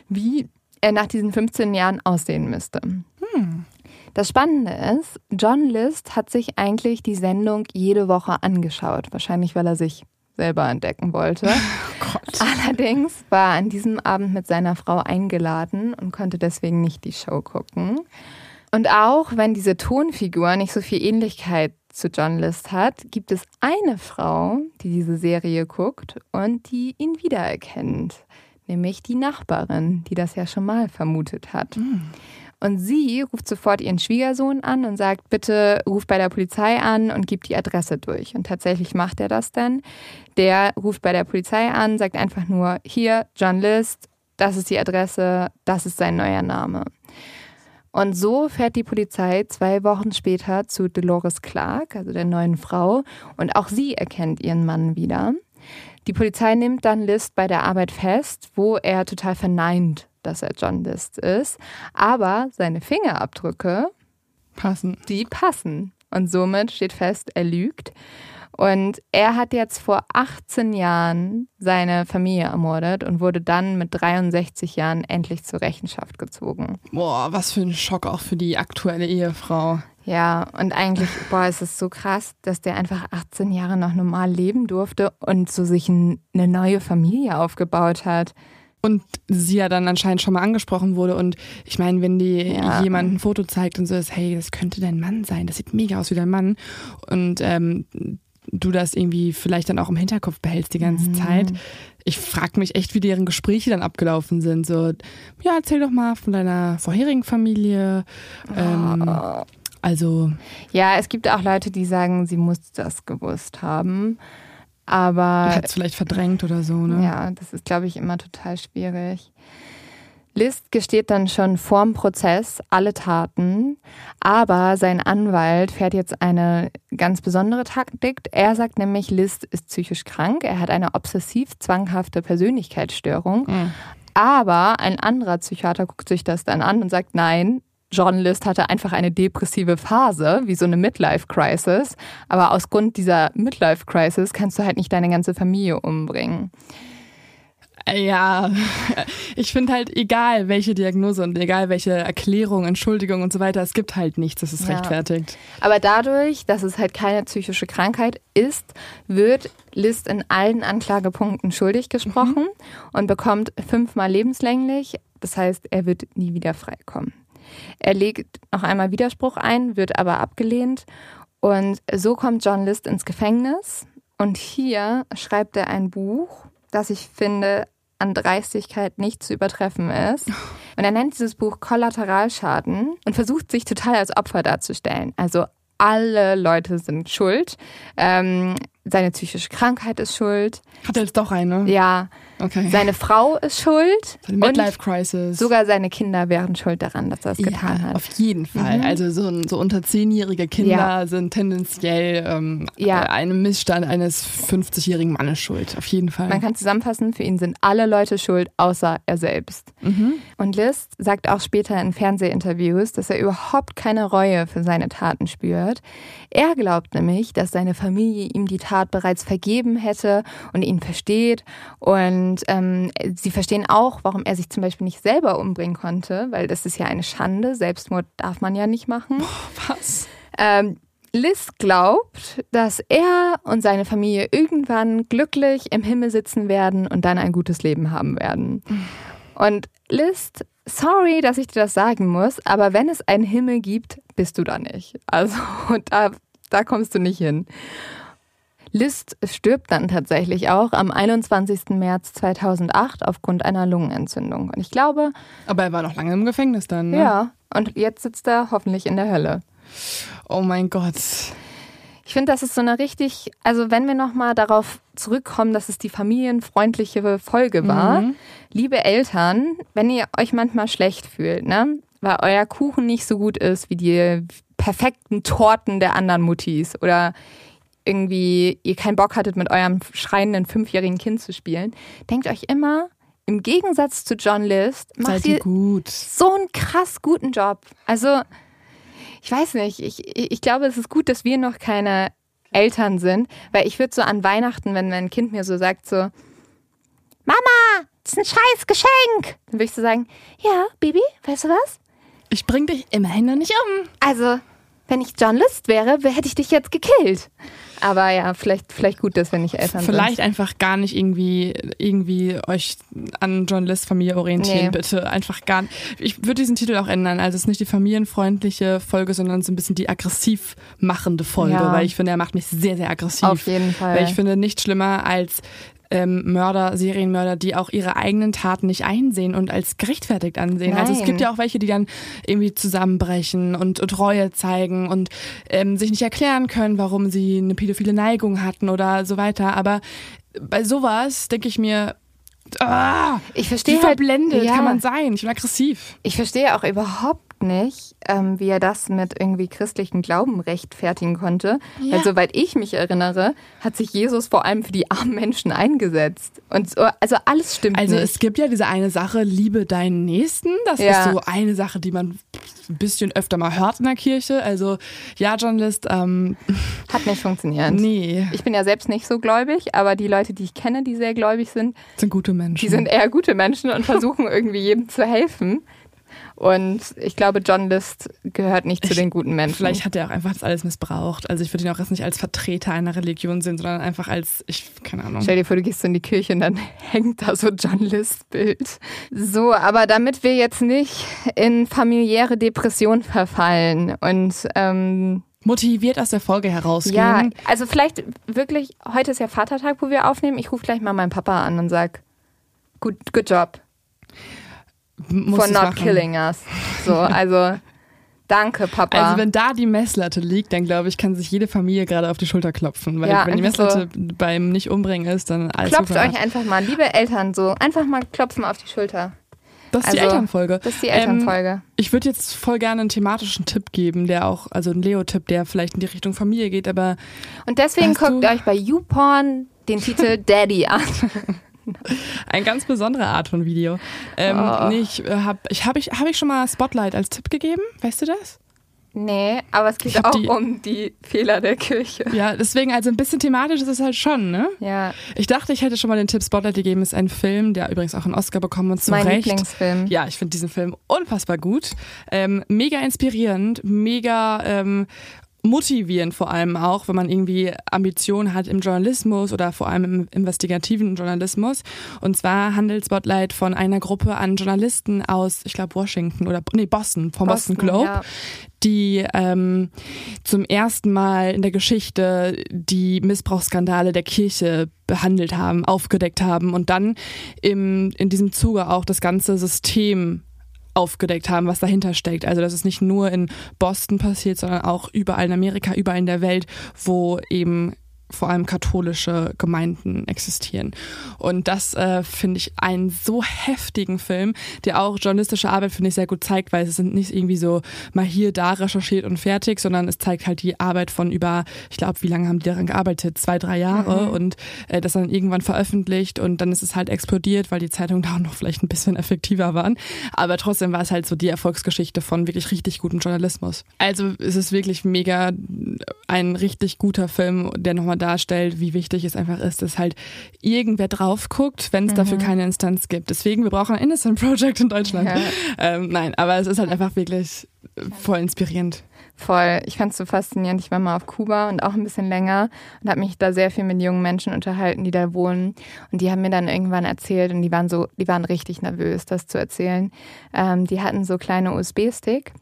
wie er nach diesen 15 Jahren aussehen müsste. Hm. Das Spannende ist, John List hat sich eigentlich die Sendung jede Woche angeschaut. Wahrscheinlich, weil er sich selber entdecken wollte. *laughs* Oh Gott. Allerdings war er an diesem Abend mit seiner Frau eingeladen und konnte deswegen nicht die Show gucken. Und auch wenn diese Tonfigur nicht so viel Ähnlichkeit zu John List hat, gibt es eine Frau, die diese Serie guckt und die ihn wiedererkennt. Nämlich die Nachbarin, die das ja schon mal vermutet hat. Und sie ruft sofort ihren Schwiegersohn an und sagt, bitte ruf bei der Polizei an und gib die Adresse durch. Und tatsächlich macht er das dann. Der ruft bei der Polizei an, sagt einfach nur, hier, John List, das ist die Adresse, das ist sein neuer Name. Und so fährt die Polizei zwei Wochen später zu Dolores Clark, also der neuen Frau, und auch sie erkennt ihren Mann wieder. Die Polizei nimmt dann List bei der Arbeit fest, wo er total verneint, dass er John List ist. Aber seine Fingerabdrücke, Passen. die passen. Und somit steht fest, er lügt. Und er hat jetzt vor 18 Jahren seine Familie ermordet und wurde dann mit 63 Jahren endlich zur Rechenschaft gezogen. Boah, was für ein Schock auch für die aktuelle Ehefrau. Ja, und eigentlich, boah, es ist so krass, dass der einfach 18 Jahre noch normal leben durfte und so sich ein, eine neue Familie aufgebaut hat. Und sie ja dann anscheinend schon mal angesprochen wurde. Und ich meine, wenn die Ja. jemand ein Foto zeigt und so ist, hey, das könnte dein Mann sein, das sieht mega aus wie dein Mann. Und ähm, du das irgendwie vielleicht dann auch im Hinterkopf behältst die ganze Zeit. Ich frage mich echt, wie deren Gespräche dann abgelaufen sind. So, ja, erzähl doch mal von deiner vorherigen Familie. Ähm, also, Ja, es gibt auch Leute, die sagen, sie muss das gewusst haben. Aber hat es vielleicht verdrängt oder so, ne? Ja, das ist, glaube ich, immer total schwierig. List gesteht dann schon vorm Prozess alle Taten, aber sein Anwalt fährt jetzt eine ganz besondere Taktik. Er sagt nämlich, List ist psychisch krank, er hat eine obsessiv-zwanghafte Persönlichkeitsstörung. Mhm. Aber ein anderer Psychiater guckt sich das dann an und sagt, nein, John List hatte einfach eine depressive Phase, wie so eine Midlife-Crisis. Aber aus Grund dieser Midlife-Crisis kannst du halt nicht deine ganze Familie umbringen. Ja, *laughs* ich finde halt, egal welche Diagnose und egal welche Erklärung, Entschuldigung und so weiter, es gibt halt nichts, das ist Ja. rechtfertigt. Aber dadurch, dass es halt keine psychische Krankheit ist, wird List in allen Anklagepunkten schuldig gesprochen und bekommt fünfmal lebenslänglich. Das heißt, er wird nie wieder freikommen. Er legt noch einmal Widerspruch ein, wird aber abgelehnt. Und so kommt John List ins Gefängnis. Und hier schreibt er ein Buch, das ich finde an Dreistigkeit nicht zu übertreffen ist. Und er nennt dieses Buch Kollateralschaden und versucht sich total als Opfer darzustellen. Also alle Leute sind schuld. Ähm, seine psychische Krankheit ist schuld. Hat er jetzt doch eine? Ja, Okay. seine Frau ist schuld. Seine und Midlife-Crisis. sogar seine Kinder wären schuld daran, dass er es getan ja, hat. Auf jeden Fall. Mhm. Also so, so unter zehnjährige Kinder Ja. sind tendenziell ähm, Ja. äh, einem Missstand eines 50-jährigen Mannes schuld. Auf jeden Fall. Man kann zusammenfassen, für ihn sind alle Leute schuld, außer er selbst. mhm. Und List sagt auch später in Fernsehinterviews, dass er überhaupt keine Reue für seine Taten spürt. Er glaubt nämlich, dass seine Familie ihm die Tat bereits vergeben hätte und ihn versteht. Und ähm, sie verstehen auch, warum er sich zum Beispiel nicht selber umbringen konnte, weil das ist ja eine Schande. Selbstmord darf man ja nicht machen. Was? Ähm, Liz glaubt, dass er und seine Familie irgendwann glücklich im Himmel sitzen werden und dann ein gutes Leben haben werden. Und Liz, sorry, dass ich dir das sagen muss, aber wenn es einen Himmel gibt, bist du da nicht. Also *laughs* da, da kommst du nicht hin. List stirbt dann tatsächlich auch am 21. März 2008 aufgrund einer Lungenentzündung. Und ich glaube, Aber er war noch lange im Gefängnis dann, ne? ja, und jetzt sitzt er hoffentlich in der Hölle. Oh mein Gott. Ich finde, das ist so eine richtig, also wenn wir nochmal darauf zurückkommen, dass es die familienfreundliche Folge war. Mhm. Liebe Eltern, wenn ihr euch manchmal schlecht fühlt, ne, weil euer Kuchen nicht so gut ist wie die perfekten Torten der anderen Muttis oder irgendwie ihr keinen Bock hattet, mit eurem schreienden fünfjährigen Kind zu spielen, denkt euch immer, im Gegensatz zu John List, macht Seid ihr gut. so einen krass guten Job. Also, ich weiß nicht, ich, ich glaube, es ist gut, dass wir noch keine Eltern sind, weil ich würde so an Weihnachten, wenn mein Kind mir so sagt, so, Mama, das ist ein scheiß Geschenk, dann würde ich so sagen, ja, Baby, weißt du was? Ich bring dich immerhin noch nicht um. Also, wenn ich John List wäre, wär- hätte ich dich jetzt gekillt. Aber ja, vielleicht, vielleicht gut, dass wir nicht Eltern Vielleicht sind. einfach gar nicht irgendwie, irgendwie euch an Journalist-Familie orientieren, Nee. bitte. Einfach gar nicht. Ich würde diesen Titel auch ändern. Also es ist nicht die familienfreundliche Folge, sondern so ein bisschen die aggressiv machende Folge, Ja. weil ich finde, er macht mich sehr, sehr aggressiv. Auf jeden Fall. Weil ich finde nichts schlimmer als ähm, Mörder, Serienmörder, die auch ihre eigenen Taten nicht einsehen und als gerechtfertigt ansehen. Also es Nein. gibt ja auch welche, die dann irgendwie zusammenbrechen und, und Reue zeigen und ähm, sich nicht erklären können, warum sie eine pädophile Neigung hatten oder so weiter. Aber bei sowas denke ich mir, ah, ich wie verstehe halt, verblendet ja. kann man sein? Ich bin aggressiv. Ich verstehe auch überhaupt nicht, ähm, wie er das mit irgendwie christlichen Glauben rechtfertigen konnte. Ja. Weil soweit ich mich erinnere, hat sich Jesus vor allem für die armen Menschen eingesetzt. Und so, also alles stimmt Also nicht. es gibt ja diese eine Sache, liebe deinen Nächsten. Das Ja. ist so eine Sache, die man ein bisschen öfter mal hört in der Kirche. Also ja, Journalist, ähm, *laughs* Hat nicht funktioniert. nee, Ich bin ja selbst nicht so gläubig, aber die Leute, die ich kenne, die sehr gläubig sind, sind gute Menschen. die sind eher gute Menschen und versuchen irgendwie jedem zu helfen. Und ich glaube, John List gehört nicht zu den guten Menschen. Vielleicht hat er auch einfach das alles missbraucht. Also ich würde ihn auch jetzt nicht als Vertreter einer Religion sehen, sondern einfach als, ich, keine Ahnung. Stell dir vor, du gehst in die Kirche und dann *laughs* hängt da so John List Bild. So, aber damit wir jetzt nicht in familiäre Depression verfallen und ähm, Motiviert aus der Folge herausgehen. ja, also vielleicht wirklich, heute ist ja Vatertag, wo wir aufnehmen. Ich rufe gleich mal meinen Papa an und sag, good, good job muss for not machen. killing us. So, also danke, Papa. Also wenn da die Messlatte liegt, dann glaube ich, kann sich jede Familie gerade auf die Schulter klopfen. Weil Ja, wenn die Messlatte beim Nicht-Umbringen ist, dann alles Klopft euch einfach mal, liebe Eltern, so einfach mal klopfen auf die Schulter. Das ist die also, Elternfolge. Das ist die Ähm, Elternfolge. Ich würde jetzt voll gerne einen thematischen Tipp geben, der auch, also einen Leo-Tipp, der vielleicht in die Richtung Familie geht, aber Und deswegen guckt euch bei YouPorn den Titel *laughs* Daddy an. *laughs* eine ganz besondere Art von Video. Ähm, Oh. nee, ich äh, habe ich, hab ich, hab ich schon mal Spotlight als Tipp gegeben? Weißt du das? Nee, aber es geht auch die- um die Fehler der Kirche. Ja, deswegen, also ein bisschen thematisch ist es halt schon, ne? Ja, Ich dachte, ich hätte schon mal den Tipp Spotlight gegeben. Ist ein Film, der übrigens auch einen Oscar bekommen und zu mein Recht. Lieblingsfilm. Ja, ich finde diesen Film unfassbar gut. Ähm, mega inspirierend, mega ähm, motivierend vor allem auch, wenn man irgendwie Ambitionen hat im Journalismus oder vor allem im investigativen Journalismus. Und zwar handelt Spotlight von einer Gruppe an Journalisten aus, ich glaube, Washington oder nee, Boston, vom Boston, Globe ja. die ähm, zum ersten Mal in der Geschichte die Missbrauchsskandale der Kirche behandelt haben, aufgedeckt haben und dann im, in diesem Zuge auch das ganze System aufgedeckt haben, was dahinter steckt. Also dass es nicht nur in Boston passiert, sondern auch überall in Amerika, überall in der Welt, wo eben vor allem katholische Gemeinden existieren. Und das äh, finde ich einen so heftigen Film, der auch journalistische Arbeit, finde ich, sehr gut zeigt, weil es sind nicht irgendwie so mal hier, da recherchiert und fertig, sondern es zeigt halt die Arbeit von über, ich glaube, wie lange haben die daran gearbeitet? Zwei, drei Jahre und äh, das dann irgendwann veröffentlicht und dann ist es halt explodiert, weil die Zeitungen *laughs* da auch noch vielleicht ein bisschen effektiver waren. Aber trotzdem war es halt so die Erfolgsgeschichte von wirklich richtig gutem Journalismus. Also es ist wirklich mega ein richtig guter Film, der nochmal darstellt, wie wichtig es einfach ist, dass halt irgendwer drauf guckt, wenn es dafür keine Instanz gibt. Deswegen, wir brauchen ein Innocent Project in Deutschland. Ja. Ähm, nein, aber es ist halt einfach wirklich voll inspirierend. Voll. Ich fand es so faszinierend. Ich war mal auf Kuba und auch ein bisschen länger und habe mich da sehr viel mit jungen Menschen unterhalten, die da wohnen. Und die haben mir dann irgendwann erzählt und die waren so, die waren richtig nervös, das zu erzählen. Ähm, die hatten so kleine USB-Stick.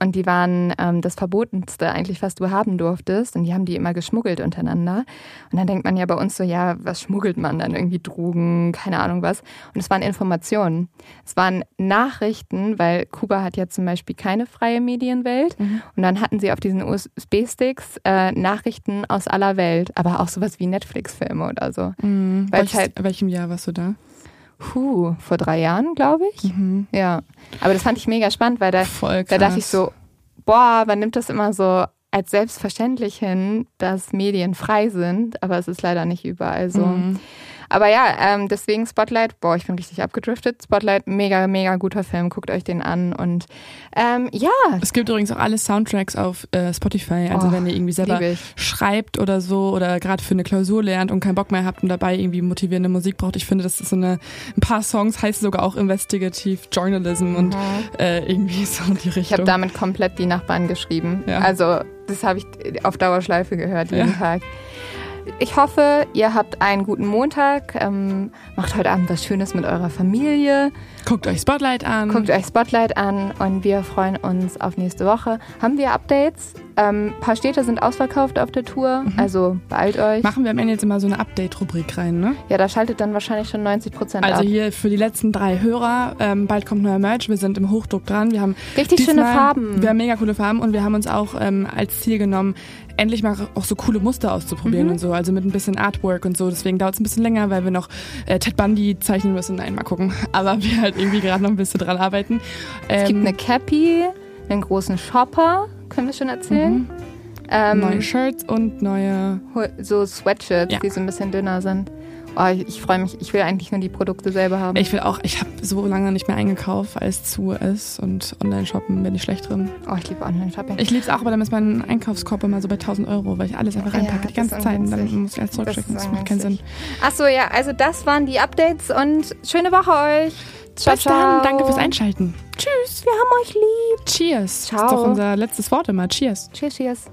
Und die waren ähm, das Verbotenste eigentlich, was du haben durftest. Und die haben die immer geschmuggelt untereinander. Und dann denkt man ja bei uns so, ja, was schmuggelt man dann? Irgendwie Drogen, keine Ahnung was. Und es waren Informationen. Es waren Nachrichten, weil Kuba hat ja zum Beispiel keine freie Medienwelt. Und dann hatten sie auf diesen USB-Sticks äh, Nachrichten aus aller Welt, aber auch sowas wie Netflix-Filme oder so. Mhm. Welches, halt- welchem Jahr warst du da? Puh, vor drei Jahren, glaube ich. Mhm. Ja. Aber das fand ich mega spannend, weil da, da dachte ich so, boah, man nimmt das immer so als selbstverständlich hin, dass Medien frei sind, aber es ist leider nicht überall so. Mhm. Aber ja, ähm, deswegen Spotlight, boah, ich bin richtig abgedriftet. Spotlight, mega, mega guter Film, guckt euch den an und ähm, ja. Es gibt übrigens auch alle Soundtracks auf äh, Spotify, also Oh, wenn ihr irgendwie selber schreibt oder so oder gerade für eine Klausur lernt und keinen Bock mehr habt und dabei irgendwie motivierende Musik braucht. Ich finde, das ist so eine, ein paar Songs heißt sogar auch Investigative Journalism und äh, irgendwie so die Richtung. Mhm. Ich habe damit komplett die Nachbarn geschrieben. Ja. Also das habe ich auf Dauerschleife gehört jeden Ja. Tag. Ich hoffe, ihr habt einen guten Montag. Ähm, macht heute Abend was Schönes mit eurer Familie. Guckt euch Spotlight an. Guckt euch Spotlight an und wir freuen uns auf nächste Woche. Haben wir Updates? Ähm, ein paar Städte sind ausverkauft auf der Tour, also beeilt euch. Machen wir am Ende jetzt immer so eine Update-Rubrik rein, ne? Ja, da schaltet dann wahrscheinlich schon 90 Prozent Also ab. hier für die letzten drei Hörer, ähm, bald kommt neuer Merch, wir sind im Hochdruck dran. Wir haben Richtig schöne Farben. Wir haben mega coole Farben und wir haben uns auch ähm, als Ziel genommen, endlich mal auch so coole Muster auszuprobieren Mhm. und so, also mit ein bisschen Artwork und so. Deswegen dauert es ein bisschen länger, weil wir noch äh, Ted Bundy zeichnen müssen. Nein, mal gucken. *laughs* Aber wir halt irgendwie gerade noch ein bisschen dran arbeiten. Es gibt Ähm, eine Cappy, einen großen Shopper, können wir schon erzählen. Ähm, neue Shirts und neue. so Sweatshirts, Ja. die so ein bisschen dünner sind. Oh, ich, ich freue mich. Ich will eigentlich nur die Produkte selber haben. Ich will auch, ich habe so lange nicht mehr eingekauft, weil es zu ist und Online-Shoppen bin ich schlecht drin. oh, ich liebe Online-Shopping. Ich liebe es auch, aber dann ist mein Einkaufskorb immer so bei 1000 Euro, weil ich alles einfach Ja, reinpacke die das ganze Zeit und dann muss ich alles zurückschicken. Das Das, macht keinen Sinn. Ach so, ja, also das waren die Updates und schöne Woche euch. Ciao, Bis dann, ciao. danke fürs Einschalten. Tschüss. Wir haben euch lieb. Cheers. Ciao. Das ist doch unser letztes Wort immer. Cheers. Cheers, cheers.